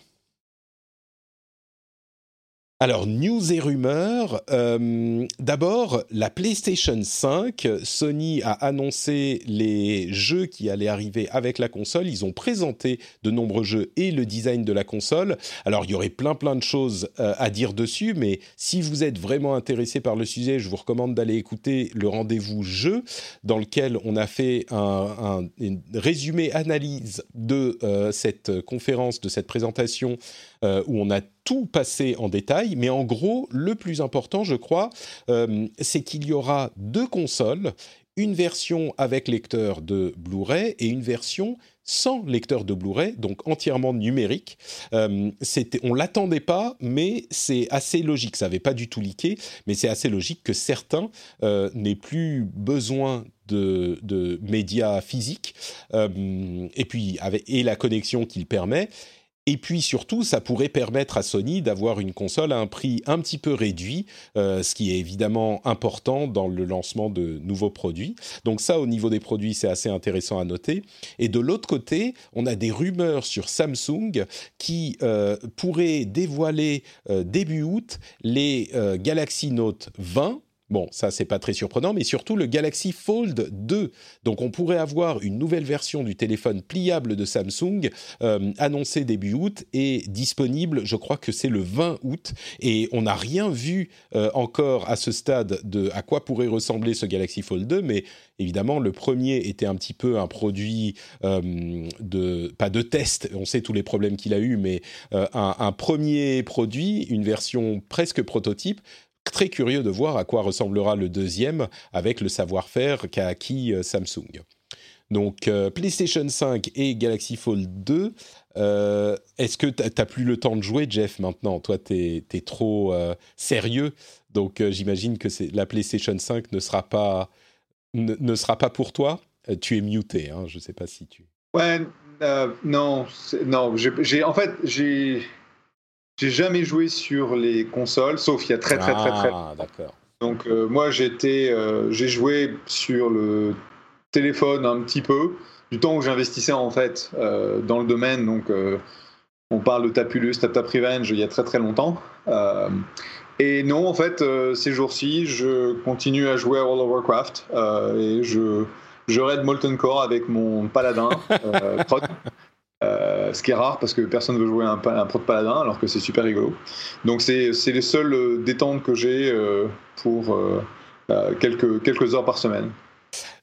Alors, news et rumeurs. Euh, d'abord, la PlayStation 5. Sony a annoncé les jeux qui allaient arriver avec la console. Ils ont présenté de nombreux jeux et le design de la console. Alors, il y aurait plein plein de choses euh, à dire dessus, mais si vous êtes vraiment intéressé par le sujet, je vous recommande d'aller écouter le rendez-vous jeu, dans lequel on a fait un, résumé analyse de euh, cette conférence, de cette présentation euh, où on a tout passé en détail, mais en gros, le plus important, je crois, euh, c'est qu'il y aura deux consoles, une version avec lecteur de Blu-ray et une version sans lecteur de Blu-ray, donc entièrement numérique. Euh, on l'attendait pas, mais c'est assez logique. Ça n'avait pas du tout leaké, mais c'est assez logique que certains euh, n'aient plus besoin de, médias physiques, et puis et la connexion qu'il permet. Et puis surtout, ça pourrait permettre à Sony d'avoir une console à un prix un petit peu réduit, euh, ce qui est évidemment important dans le lancement de nouveaux produits. Donc ça, au niveau des produits, c'est assez intéressant à noter. Et de l'autre côté, on a des rumeurs sur Samsung qui euh, pourraient dévoiler euh, début août les Galaxy Note 20 Bon, ça c'est pas très surprenant, mais surtout le Galaxy Fold 2. Donc on pourrait avoir une nouvelle version du téléphone pliable de Samsung euh, annoncée début août et disponible, je crois que c'est le 20 août. Et on n'a rien vu euh, encore à ce stade de à quoi pourrait ressembler ce Galaxy Fold 2, mais évidemment le premier était un petit peu un produit euh, de pas de test. On sait tous les problèmes qu'il a eu, mais un premier produit, une version presque prototype très curieux de voir à quoi ressemblera le deuxième avec le savoir-faire qu'a acquis euh, Samsung. Donc euh, PlayStation 5 et Galaxy Fold 2. Euh, est-ce que tu n'as plus le temps de jouer, Jeff, maintenant? Toi, tu es, trop sérieux. Donc j'imagine que la PlayStation 5 ne sera pas, ne, sera pas pour toi. tu es muté, hein, je ne sais pas si tu... Ouais, non, non. en fait, j'ai j'ai jamais joué sur les consoles, sauf il y a très très très très. Ah, d'accord. Donc euh, moi j'étais, euh, j'ai joué sur le téléphone un petit peu, du temps où j'investissais en fait euh, dans le domaine. Donc on parle de Tapulus, Tap Tap Revenge il y a très très longtemps. et non, en fait, ces jours-ci, je continue à jouer à World of Warcraft et je, je raid Molten Core avec mon paladin. Euh, ce qui est rare parce que personne ne veut jouer un, un pro de paladin alors que c'est super rigolo. Donc c'est les seules euh, détentes que j'ai euh, pour quelques, quelques heures par semaine.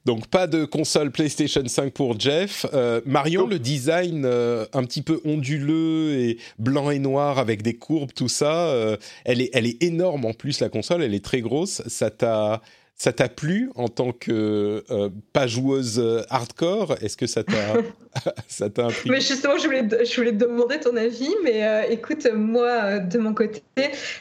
Donc pas de console PlayStation 5 pour Jeff. Marion, le design un petit peu onduleux et blanc et noir avec des courbes, tout ça, elle, est, elle est énorme en plus la console, elle est très grosse. Ça t'a ça t'a plu en tant que euh, pas joueuse euh, hardcore? Est-ce que ça t'a ça t'a Mais justement, je voulais, je voulais te demander ton avis, mais euh, écoute, moi, de mon côté,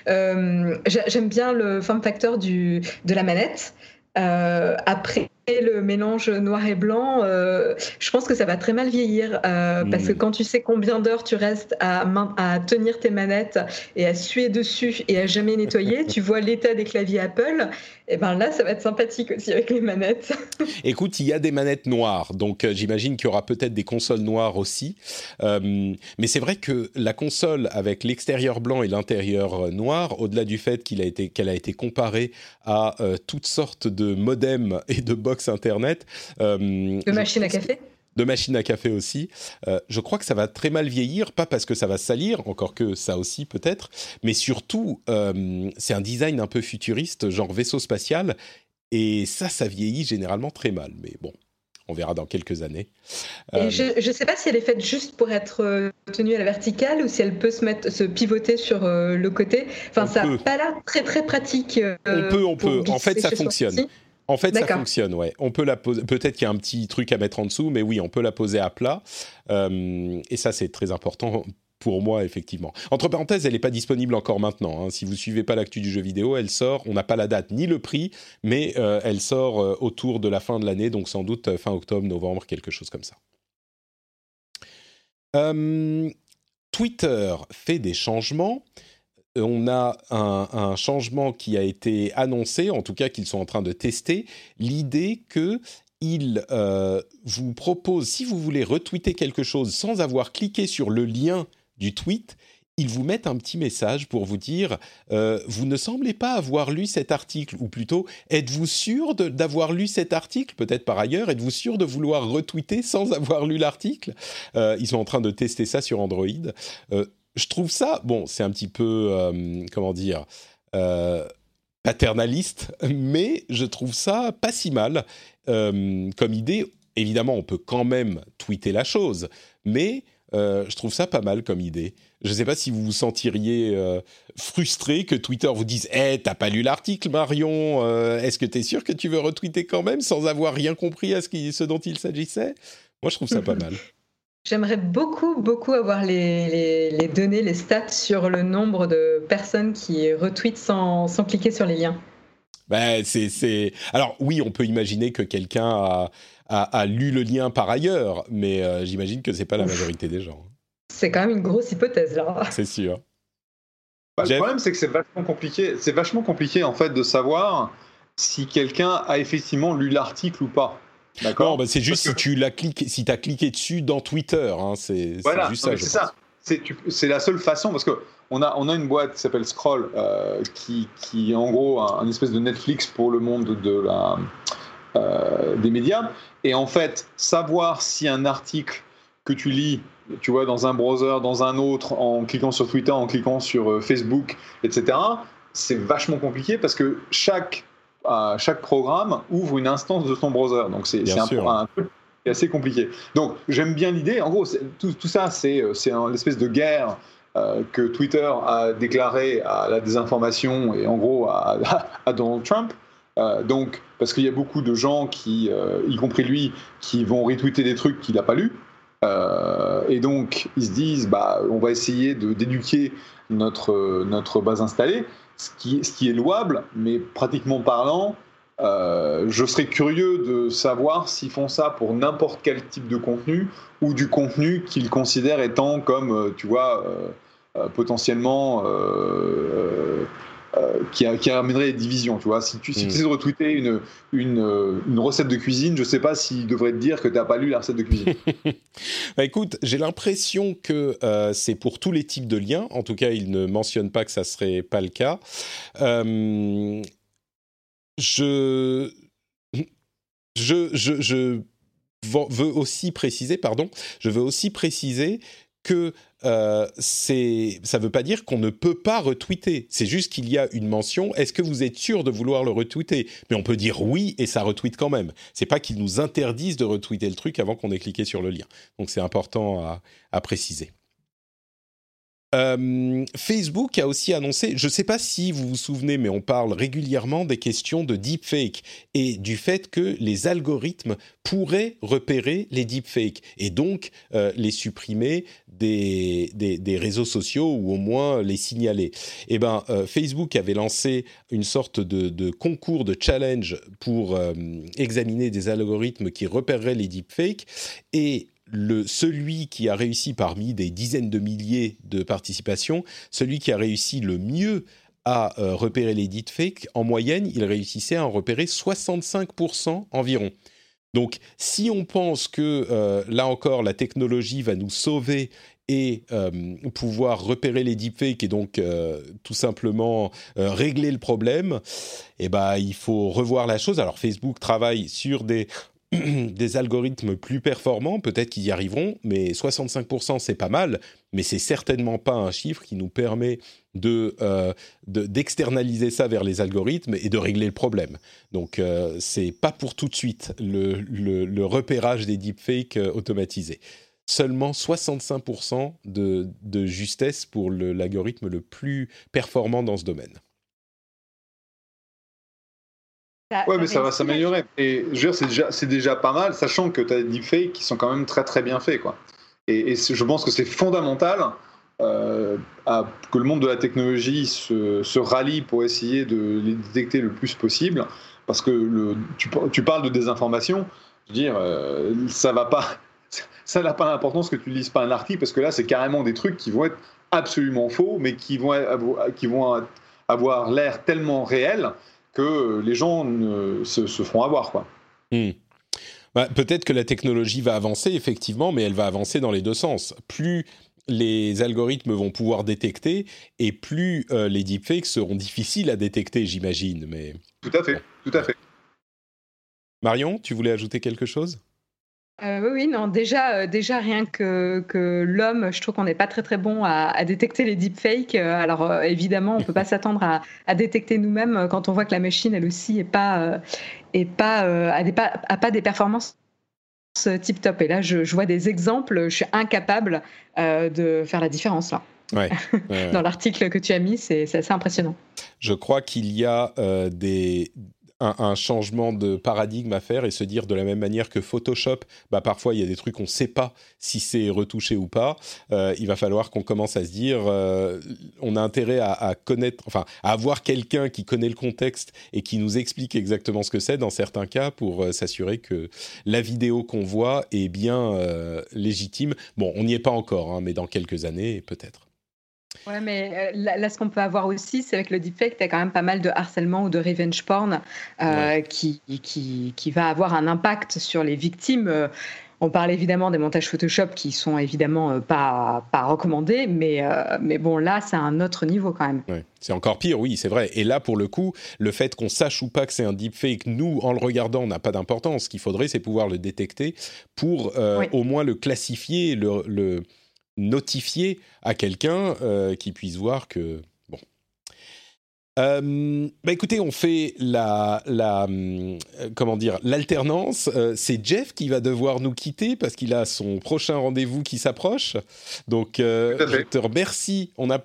j'aime bien le form factor du, de la manette. après le mélange noir et blanc, je pense que ça va très mal vieillir parce que quand tu sais combien d'heures tu restes à, à tenir tes manettes et à suer dessus et à jamais nettoyer, tu vois l'état des claviers Apple et eh ben là, ça va être sympathique aussi avec les manettes. Écoute, il y a des manettes noires, donc euh, j'imagine qu'il y aura peut-être des consoles noires aussi. Euh, mais c'est vrai que la console avec l'extérieur blanc et l'intérieur euh, noir, au-delà du fait qu'elle a a été comparée à toutes sortes de modems et de box internet, de machines à café de machines à café aussi. Euh, je crois que ça va très mal vieillir, pas parce que ça va salir, encore que ça aussi peut-être, mais surtout, euh, c'est un design un peu futuriste, genre vaisseau spatial, et ça, ça vieillit généralement très mal. Mais bon, on verra dans quelques années. Euh, je ne sais pas si elle est faite juste pour être tenue à la verticale ou si elle peut se, mettre, se pivoter sur le côté. Enfin, ça n'a pas l'air très très pratique. on peut, on peut. En fait, ça fonctionne. En fait, ça fonctionne, ouais. On peut la poser. Peut-être qu'il y a un petit truc à mettre en dessous, mais oui, on peut la poser à plat. Euh, et ça, c'est très important pour moi, effectivement. Entre parenthèses, elle n'est pas disponible encore maintenant. Hein. Si vous suivez pas l'actu du jeu vidéo, elle sort. On n'a pas la date ni le prix, mais euh, elle sort euh, autour de la fin de l'année, donc sans doute fin octobre, novembre, quelque chose comme ça. Twitter fait des changements on a un, changement qui a été annoncé, en tout cas qu'ils sont en train de tester, l'idée qu'ils euh, vous proposent, si vous voulez retweeter quelque chose sans avoir cliqué sur le lien du tweet, ils vous mettent un petit message pour vous dire euh, vous ne semblez pas avoir lu cet article ou plutôt êtes-vous sûr d'avoir lu cet article? Peut-être par ailleurs êtes-vous sûr de vouloir retweeter sans avoir lu l'article? Euh, ils sont en train de tester ça sur Android je trouve ça, bon, c'est un petit peu, euh, comment dire, euh, paternaliste, mais je trouve ça pas si mal euh, comme idée. Évidemment, on peut quand même tweeter la chose, mais je trouve ça pas mal comme idée. Je ne sais pas si vous vous sentiriez frustré que Twitter vous dise Eh, hey, t'as pas lu l'article, Marion Est-ce que tu es sûr que tu veux retweeter quand même sans avoir rien compris à ce, ce dont il s'agissait? Moi, je trouve ça pas mal. J'aimerais beaucoup, beaucoup avoir les, données, les stats sur le nombre de personnes qui retweetent sans, cliquer sur les liens. Ben, c'est, Alors oui, on peut imaginer que quelqu'un a, lu le lien par ailleurs, mais euh, j'imagine que c'est pas la majorité des gens. C'est quand même une grosse hypothèse là. C'est sûr. Bah, le problème, c'est que c'est vachement compliqué. C'est vachement compliqué en fait de savoir si quelqu'un a effectivement lu l'article ou pas. D'accord. Bah, c'est juste si tu l'as cliqué, si as cliqué dessus dans Twitter, hein, c'est juste ça. C'est ça. C'est la seule façon parce que on a, on a une boîte qui s'appelle Scroll euh, qui, qui est en gros un, espèce de Netflix pour le monde de la, euh, des médias. Et en fait, savoir si un article que tu lis, tu vois, dans un browser, dans un autre, en cliquant sur Twitter, en cliquant sur euh, Facebook, etc., c'est vachement compliqué parce que chaque chaque programme ouvre une instance de son browser. Donc c'est un, un, truc assez compliqué. Donc j'aime bien l'idée. En gros, tout, tout, ça, c'est une espèce de guerre euh, que Twitter a déclaré à la désinformation et en gros à, à Donald Trump. Euh, donc, parce qu'il y a beaucoup de gens qui, euh, y compris lui, qui vont retweeter des trucs qu'il n'a pas lus. et donc, ils se disent, bah, on va essayer d'éduquer notre, notre base installée ce qui, est louable, mais pratiquement parlant, euh, je serais curieux de savoir s'ils font ça pour n'importe quel type de contenu ou du contenu qu'ils considèrent étant comme, euh, tu vois, euh, potentiellement euh, qui, qui, amènerait des divisions. Tu vois, si tu, si tu essaies de retweeter une, une, une, recette de cuisine, je ne sais pas s'il devrait te dire que tu n'as pas lu la recette de cuisine. bah écoute, j'ai l'impression que euh, c'est pour tous les types de liens. En tout cas, il ne mentionne pas que ça serait pas le cas. Euh, je, je, je, je veux aussi préciser, pardon, je veux aussi préciser que euh, ça ne veut pas dire qu'on ne peut pas retweeter. C'est juste qu'il y a une mention. Est-ce que vous êtes sûr de vouloir le retweeter? Mais on peut dire oui et ça retweet quand même. C'est pas qu'ils nous interdisent de retweeter le truc avant qu'on ait cliqué sur le lien. Donc c'est important à préciser. Euh, Facebook a aussi annoncé, je ne sais pas si vous vous souvenez, mais on parle régulièrement des questions de deepfake et du fait que les algorithmes pourraient repérer les deepfakes et donc euh, les supprimer des, réseaux sociaux ou au moins les signaler. Eh ben, euh, Facebook avait lancé une sorte de, de concours, de challenge pour examiner des algorithmes qui repéreraient les deepfakes et le, celui qui a réussi parmi des dizaines de milliers de participations, celui qui a réussi le mieux à euh, repérer les deepfakes, en moyenne, il réussissait à en repérer 65% environ. Donc, si on pense que euh, là encore la technologie va nous sauver et euh, pouvoir repérer les deepfakes et donc tout simplement régler le problème, eh ben il faut revoir la chose. Alors Facebook travaille sur des des algorithmes plus performants, peut-être qu'ils y arriveront, mais 65% c'est pas mal, mais c'est certainement pas un chiffre qui nous permet de d'externaliser ça vers les algorithmes et de régler le problème. Donc c'est pas pour tout de suite le, repérage des deepfakes automatisés seulement 65% de, de, justesse pour l'algorithme le, plus performant dans ce domaine. Ouais, mais ça va s'améliorer. Et je veux dire, c'est déjà, déjà, pas mal, sachant que tu as des deepfakes qui sont quand même très très bien faits. Quoi. Et, je pense que c'est fondamental euh, à, que le monde de la technologie se, se, rallie pour essayer de les détecter le plus possible. Parce que le, tu, tu parles de désinformation, je veux dire, euh, ça va pas ça n'a pas d'importance que tu ne lises pas un article, parce que là, c'est carrément des trucs qui vont être absolument faux, mais qui vont, qui vont avoir l'air tellement réel que les gens se, se feront avoir. Quoi. Hmm. Bah, peut-être que la technologie va avancer, effectivement, mais elle va avancer dans les deux sens. Plus les algorithmes vont pouvoir détecter, et plus euh, les deepfakes seront difficiles à détecter, j'imagine. Mais... Tout à fait, tout à fait. Marion, tu voulais ajouter quelque chose? Euh, oui, non, déjà, euh, déjà rien que, que l'homme, je trouve qu'on n'est pas très très bon à, détecter les deepfakes. Euh, alors évidemment, on peut pas s'attendre à, à, détecter nous-mêmes quand on voit que la machine, elle aussi, est pas, est pas, a, des, pas, a pas des performances tip top. Et là, je, je, vois des exemples, je suis incapable de faire la différence là. Ouais, Dans l'article que tu as mis, c'est assez impressionnant. Je crois qu'il y a des, un, changement de paradigme à faire et se dire de la même manière que Photoshop, bah parfois il y a des trucs qu'on ne sait pas si c'est retouché ou pas. Euh, il va falloir qu'on commence à se dire, euh, on a intérêt à, connaître, enfin, à avoir quelqu'un qui connaît le contexte et qui nous explique exactement ce que c'est dans certains cas pour euh, s'assurer que la vidéo qu'on voit est bien légitime. Bon, on n'y est pas encore, hein, mais dans quelques années peut-être. Ouais, mais euh, là, ce qu'on peut avoir aussi, c'est avec le deepfake, tu as quand même pas mal de harcèlement ou de revenge porn euh, qui, qui, qui, va avoir un impact sur les victimes. Euh, on parle évidemment des montages Photoshop qui sont évidemment pas, pas recommandés, mais, mais bon, là, c'est un autre niveau quand même. Ouais, c'est encore pire, oui, c'est vrai. Et là, pour le coup, le fait qu'on sache ou pas que c'est un deepfake, nous, en le regardant, n'a pas d'importance. Ce qu'il faudrait, c'est pouvoir le détecter pour au moins le classifier, le, le notifier à quelqu'un euh, qui puisse voir que bon. Euh, bah écoutez, on fait la, la euh, comment dire l'alternance. c'est Jeff qui va devoir nous quitter parce qu'il a son prochain rendez-vous qui s'approche. Donc je te remercie. On n'a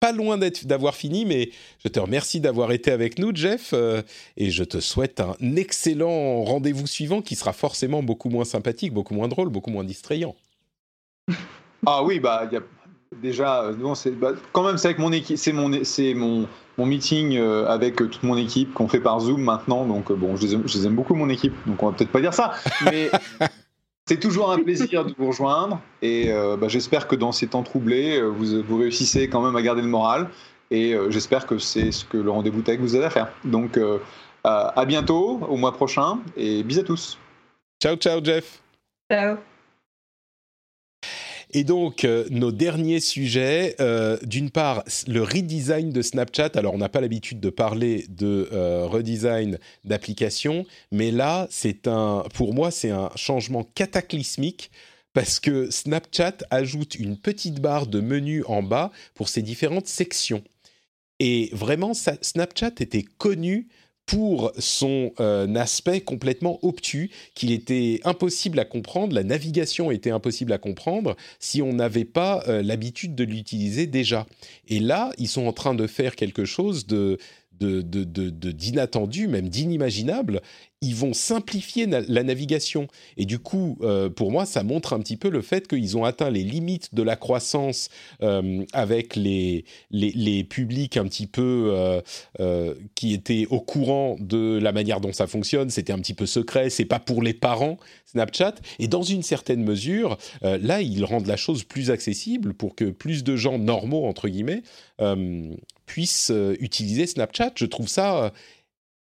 pas loin d'avoir fini, mais je te remercie d'avoir été avec nous, Jeff, et je te souhaite un excellent rendez-vous suivant qui sera forcément beaucoup moins sympathique, beaucoup moins drôle, beaucoup moins distrayant. Ah oui, bah y a déjà, non, euh, c'est bah, quand même c'est avec mon équipe, c'est mon c'est mon mon meeting euh, avec toute mon équipe qu'on fait par Zoom maintenant. Donc euh, bon, je les, aime, beaucoup mon équipe, donc on va peut-être pas dire ça, mais c'est toujours un plaisir de vous rejoindre et bah, j'espère que dans ces temps troublés, vous, vous réussissez quand même à garder le moral et j'espère que c'est ce que le rendez-vous tech vous aide à faire. Donc à bientôt, au mois prochain et bisous à tous. Ciao, ciao, Jeff. Ciao. Et donc, euh, nos derniers sujets, euh, d'une part, le redesign de Snapchat. Alors, on n'a pas l'habitude de parler de euh, redesign d'application, mais là, un, pour moi, c'est un changement cataclysmique parce que Snapchat ajoute une petite barre de menu en bas pour ses différentes sections. Et vraiment, Snapchat était connu pour son euh, aspect complètement obtus, qu'il était impossible à comprendre, la navigation était impossible à comprendre si on n'avait pas euh, l'habitude de l'utiliser déjà. Et là, ils sont en train de faire quelque chose de d'inattendu, de, même d'inimaginable, ils vont simplifier la navigation. Et du coup, euh, pour moi, ça montre un petit peu le fait qu'ils ont atteint les limites de la croissance euh, avec les, les, publics un petit peu euh, qui étaient au courant de la manière dont ça fonctionne. C'était un petit peu secret, c'est pas pour les parents, Snapchat. Et dans une certaine mesure, là, ils rendent la chose plus accessible pour que plus de gens normaux, entre guillemets, puissent utiliser Snapchat. Je trouve ça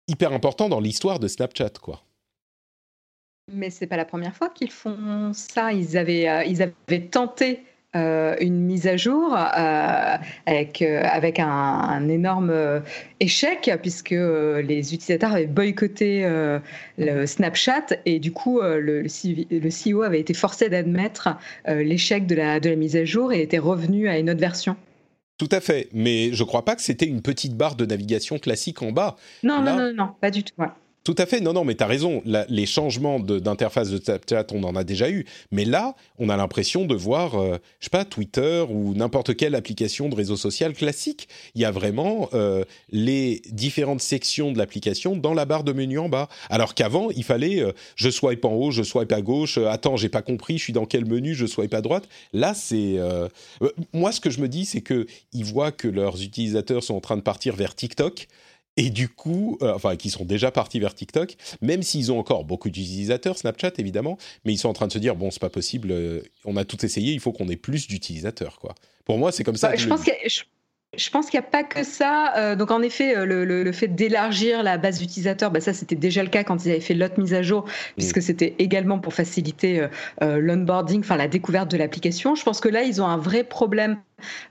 hyper important dans l'histoire de Snapchat, quoi. Mais c'est pas la première fois qu'ils font ça. Ils avaient, euh, ils avaient tenté euh, une mise à jour euh, avec, avec un, énorme échec puisque les utilisateurs avaient boycotté le Snapchat et du coup le, le, CEO avait été forcé d'admettre l'échec de la, de la mise à jour et était revenu à une autre version. Tout à fait, mais je ne crois pas que c'était une petite barre de navigation classique en bas. Non, non, non, non, pas du tout. Tout à fait. Non, non, mais tu as raison. les changements d'interface de, Snapchat, on en a déjà eu. Mais là, on a l'impression de voir, euh, je sais pas, Twitter ou n'importe quelle application de réseau social classique. Il y a vraiment euh, les différentes sections de l'application dans la barre de menu en bas. Alors qu'avant, il fallait euh, je swipe en haut, je swipe à gauche. attends, j'ai pas compris, je suis dans quel menu, je swipe à droite. Là, c'est moi ce que je me dis, c'est que ils voient que leurs utilisateurs sont en train de partir vers TikTok. Et du coup, euh, enfin, qui sont déjà partis vers TikTok, même s'ils ont encore beaucoup d'utilisateurs, Snapchat évidemment, mais ils sont en train de se dire bon, c'est pas possible, euh, on a tout essayé, il faut qu'on ait plus d'utilisateurs, quoi. Pour moi, c'est comme ça. Bah, je, pense que, je pense qu'il n'y a pas que ça. Euh, donc en effet, le, fait d'élargir la base d'utilisateurs, bah, ça c'était déjà le cas quand ils avaient fait l'autre mise à jour, puisque mm. c'était également pour faciliter l'onboarding, enfin la découverte de l'application. Je pense que là, ils ont un vrai problème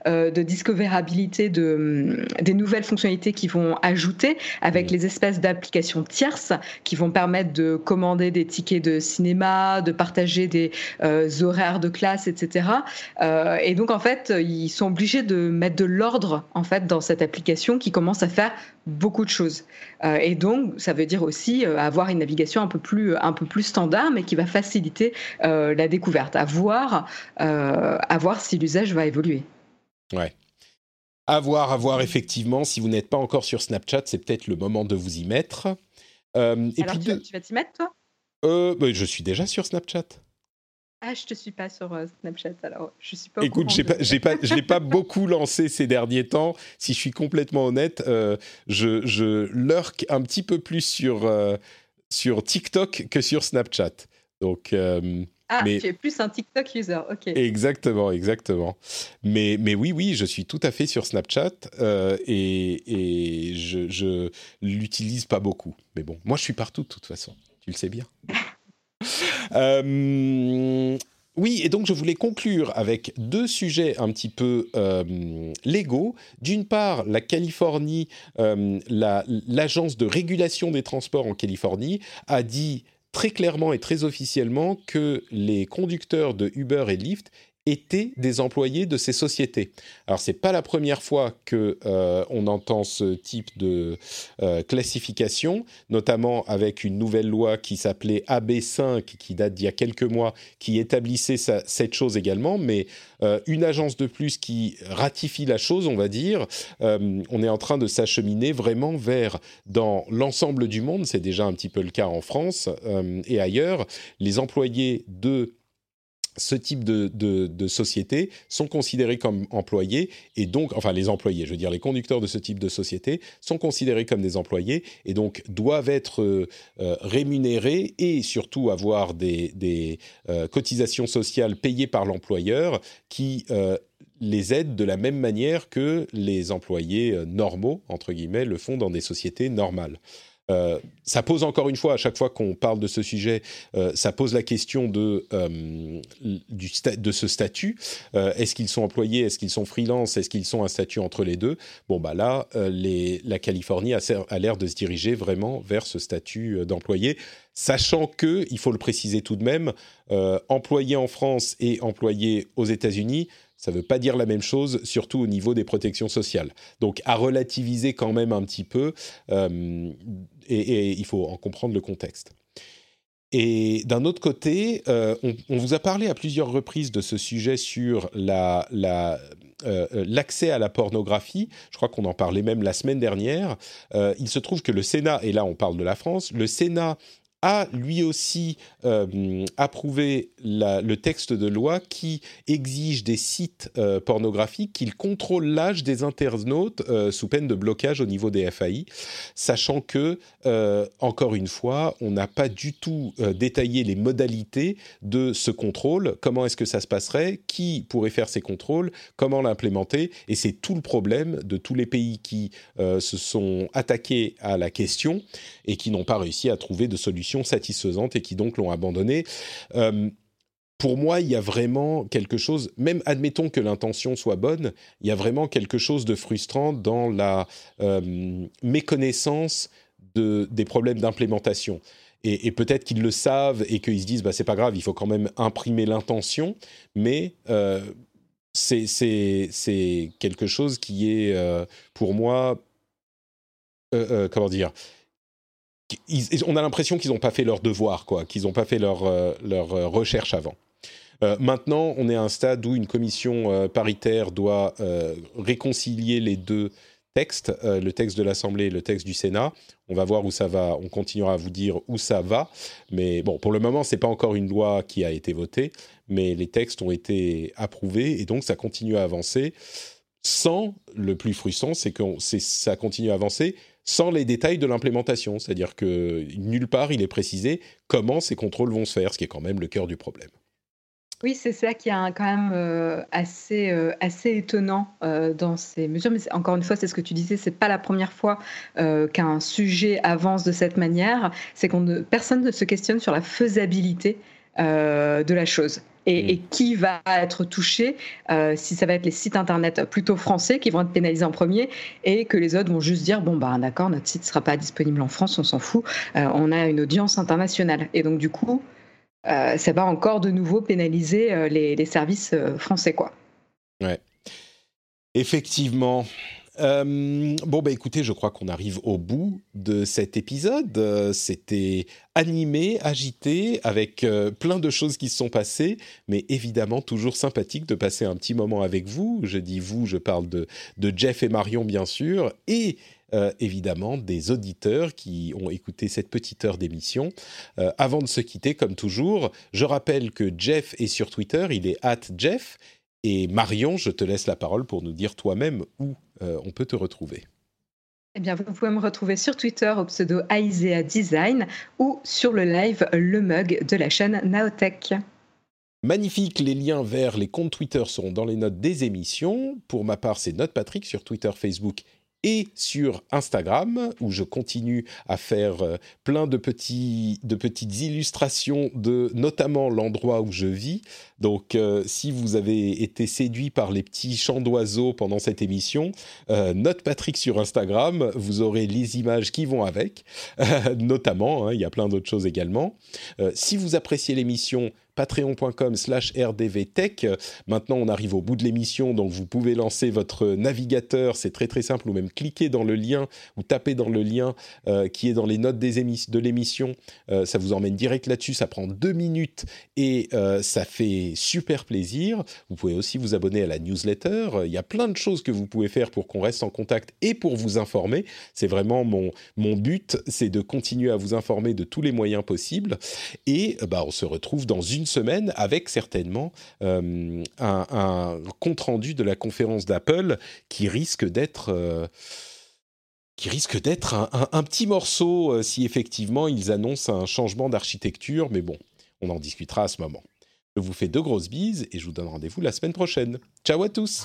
de discoverabilité de, mm, des nouvelles fonctionnalités qu'ils vont ajouter avec mm. les espèces d'applications tierces qui vont permettre de commander des tickets de cinéma, de partager des horaires de classe, etc. et donc en fait, ils sont obligés de mettre de l'ordre en fait dans cette application qui commence à faire beaucoup de choses. Euh, et donc, ça veut dire aussi euh, avoir une navigation un peu plus, un peu plus standard, mais qui va faciliter euh, la découverte, à voir, à voir si l'usage va évoluer. Ouais. À voir, à voir, effectivement. Si vous n'êtes pas encore sur Snapchat, c'est peut-être le moment de vous y mettre. et Alors, tu, tu vas t'y mettre, toi? Bah, Je suis déjà sur Snapchat. Ah, je te suis pas sur euh, Snapchat, alors je suis pas. Écoute, j'ai pas, j'ai pas, je l'ai pas beaucoup lancé ces derniers temps. Si je suis complètement honnête, euh, je, je lurk un petit peu plus sur euh, sur TikTok que sur Snapchat. Donc. Ah, mais... tu es plus un TikTok user, ok. Exactement, exactement. Mais, mais oui, oui, je suis tout à fait sur Snapchat et, et je, je l'utilise pas beaucoup. Mais bon, moi je suis partout de toute façon, tu le sais bien. Euh, oui, et donc je voulais conclure avec deux sujets un petit peu euh, légaux. D'une part, la Californie, euh, l'agence de régulation des transports en Californie a dit très clairement et très officiellement que les conducteurs de Uber et Lyft étaient des employés de ces sociétés. Alors c'est pas la première fois que euh, on entend ce type de euh, classification, notamment avec une nouvelle loi qui s'appelait AB5 qui date d'il y a quelques mois, qui établissait cette chose également. Mais euh, une agence de plus qui ratifie la chose, on va dire. on est en train de s'acheminer vraiment vers dans l'ensemble du monde. C'est déjà un petit peu le cas en France et ailleurs. Les employés de ce type de, de, société sont considérés comme employés et donc, enfin les employés, je veux dire les conducteurs de ce type de société sont considérés comme des employés et donc doivent être euh, rémunérés et surtout avoir des, des euh, cotisations sociales payées par l'employeur qui euh, les aident de la même manière que les employés normaux, entre guillemets, le font dans des sociétés normales. Euh, ça pose encore une fois, à chaque fois qu'on parle de ce sujet, euh, ça pose la question de, euh, de ce statut. est-ce qu'ils sont employés? Est-ce qu'ils sont freelance? Est-ce qu'ils sont un statut entre les deux? Bon, bah là, la Californie a, l'air de se diriger vraiment vers ce statut d'employé, sachant que, il faut le préciser tout de même, employé en France et employé aux États-Unis, ça ne veut pas dire la même chose, surtout au niveau des protections sociales. Donc à relativiser quand même un petit peu, et, il faut en comprendre le contexte. Et d'un autre côté, euh, on, vous a parlé à plusieurs reprises de ce sujet sur la, euh, l'accès à la pornographie. Je crois qu'on en parlait même la semaine dernière. il se trouve que le Sénat, et là on parle de la France, le Sénat a lui aussi euh, approuvé le texte de loi qui exige des sites euh, pornographiques qu'ils contrôlent l'âge des internautes euh, sous peine de blocage au niveau des FAI, sachant que, encore une fois, on n'a pas du tout détaillé les modalités de ce contrôle, comment est-ce que ça se passerait, qui pourrait faire ces contrôles, comment l'implémenter, et c'est tout le problème de tous les pays qui se sont attaqués à la question et qui n'ont pas réussi à trouver de solution satisfaisante et qui donc l'ont abandonné. Euh, pour moi, il y a vraiment quelque chose, même admettons que l'intention soit bonne, il y a vraiment quelque chose de frustrant dans la euh, méconnaissance de, des problèmes d'implémentation. Et, peut-être qu'ils le savent et qu'ils se disent, bah, c'est pas grave, il faut quand même imprimer l'intention, mais euh, c'est quelque chose qui est, pour moi, comment dire, on a l'impression qu'ils n'ont pas fait leur devoir, quoi, qu'ils n'ont pas fait leur, leur recherche avant. Euh, maintenant, on est à un stade où une commission euh, paritaire doit euh, réconcilier les deux textes, le texte de l'Assemblée et le texte du Sénat. On va voir où ça va. On continuera à vous dire où ça va. Mais bon, pour le moment, c'est pas encore une loi qui a été votée, mais les textes ont été approuvés et donc ça continue à avancer. Sans le plus frustrant, c'est que ça continue à avancer sans les détails de l'implémentation. C'est-à-dire que nulle part il est précisé comment ces contrôles vont se faire, ce qui est quand même le cœur du problème. Oui, c'est ça qui est quand même euh, assez, euh, assez étonnant euh, dans ces mesures. Mais encore une fois, c'est ce que tu disais, c'est pas la première fois qu'un sujet avance de cette manière. C'est qu'on personne ne se questionne sur la faisabilité de la chose. Et, mm. qui va être touché si ça va être les sites internet plutôt français qui vont être pénalisés en premier et que les autres vont juste dire bon bah d'accord notre site sera pas disponible en France on s'en fout on a une audience internationale et donc du coup euh, ça va encore de nouveau pénaliser euh, les, services euh, français, quoi. Ouais. Effectivement. Bon, bah écoutez, je crois qu'on arrive au bout de cet épisode. C'était animé, agité, avec plein de choses qui se sont passées, mais évidemment toujours sympathique de passer un petit moment avec vous. Je dis vous, je parle de, Jeff et Marion, bien sûr, et euh, évidemment des auditeurs qui ont écouté cette petite heure d'émission. Euh, avant de se quitter, comme toujours, je rappelle que Jeff est sur Twitter, il est at Jeff. Et Marion, je te laisse la parole pour nous dire toi-même où euh, on peut te retrouver. Eh bien, vous pouvez me retrouver sur Twitter au pseudo Aisea Design ou sur le live Le Mug de la chaîne Naotech. Magnifique, les liens vers les comptes Twitter seront dans les notes des émissions. Pour ma part, c'est Note Patrick sur Twitter, Facebook et sur Instagram où je continue à faire euh, plein de petits de petites illustrations de notamment l'endroit où je vis. Donc euh, si vous avez été séduit par les petits chants d'oiseaux pendant cette émission, euh, note Patrick sur Instagram, vous aurez les images qui vont avec, notamment, hein, il y a plein d'autres choses également. si vous appréciez l'émission, patreon.com slash rdvtech. Maintenant, on arrive au bout de l'émission, donc vous pouvez lancer votre navigateur, c'est très très simple, ou même cliquer dans le lien, ou taper dans le lien euh, qui est dans les notes des de l'émission. Euh, ça vous emmène direct là-dessus, ça prend deux minutes et euh, ça fait super plaisir. Vous pouvez aussi vous abonner à la newsletter. Il y a plein de choses que vous pouvez faire pour qu'on reste en contact et pour vous informer. C'est vraiment mon, mon but, c'est de continuer à vous informer de tous les moyens possibles. Et bah, on se retrouve dans une semaine avec certainement euh, un, compte-rendu de la conférence d'Apple qui risque d'être... Euh, qui risque d'être un, petit morceau euh, si effectivement ils annoncent un changement d'architecture, mais bon, on en discutera à ce moment. Je vous fais de grosses bises et je vous donne rendez-vous la semaine prochaine. Ciao à tous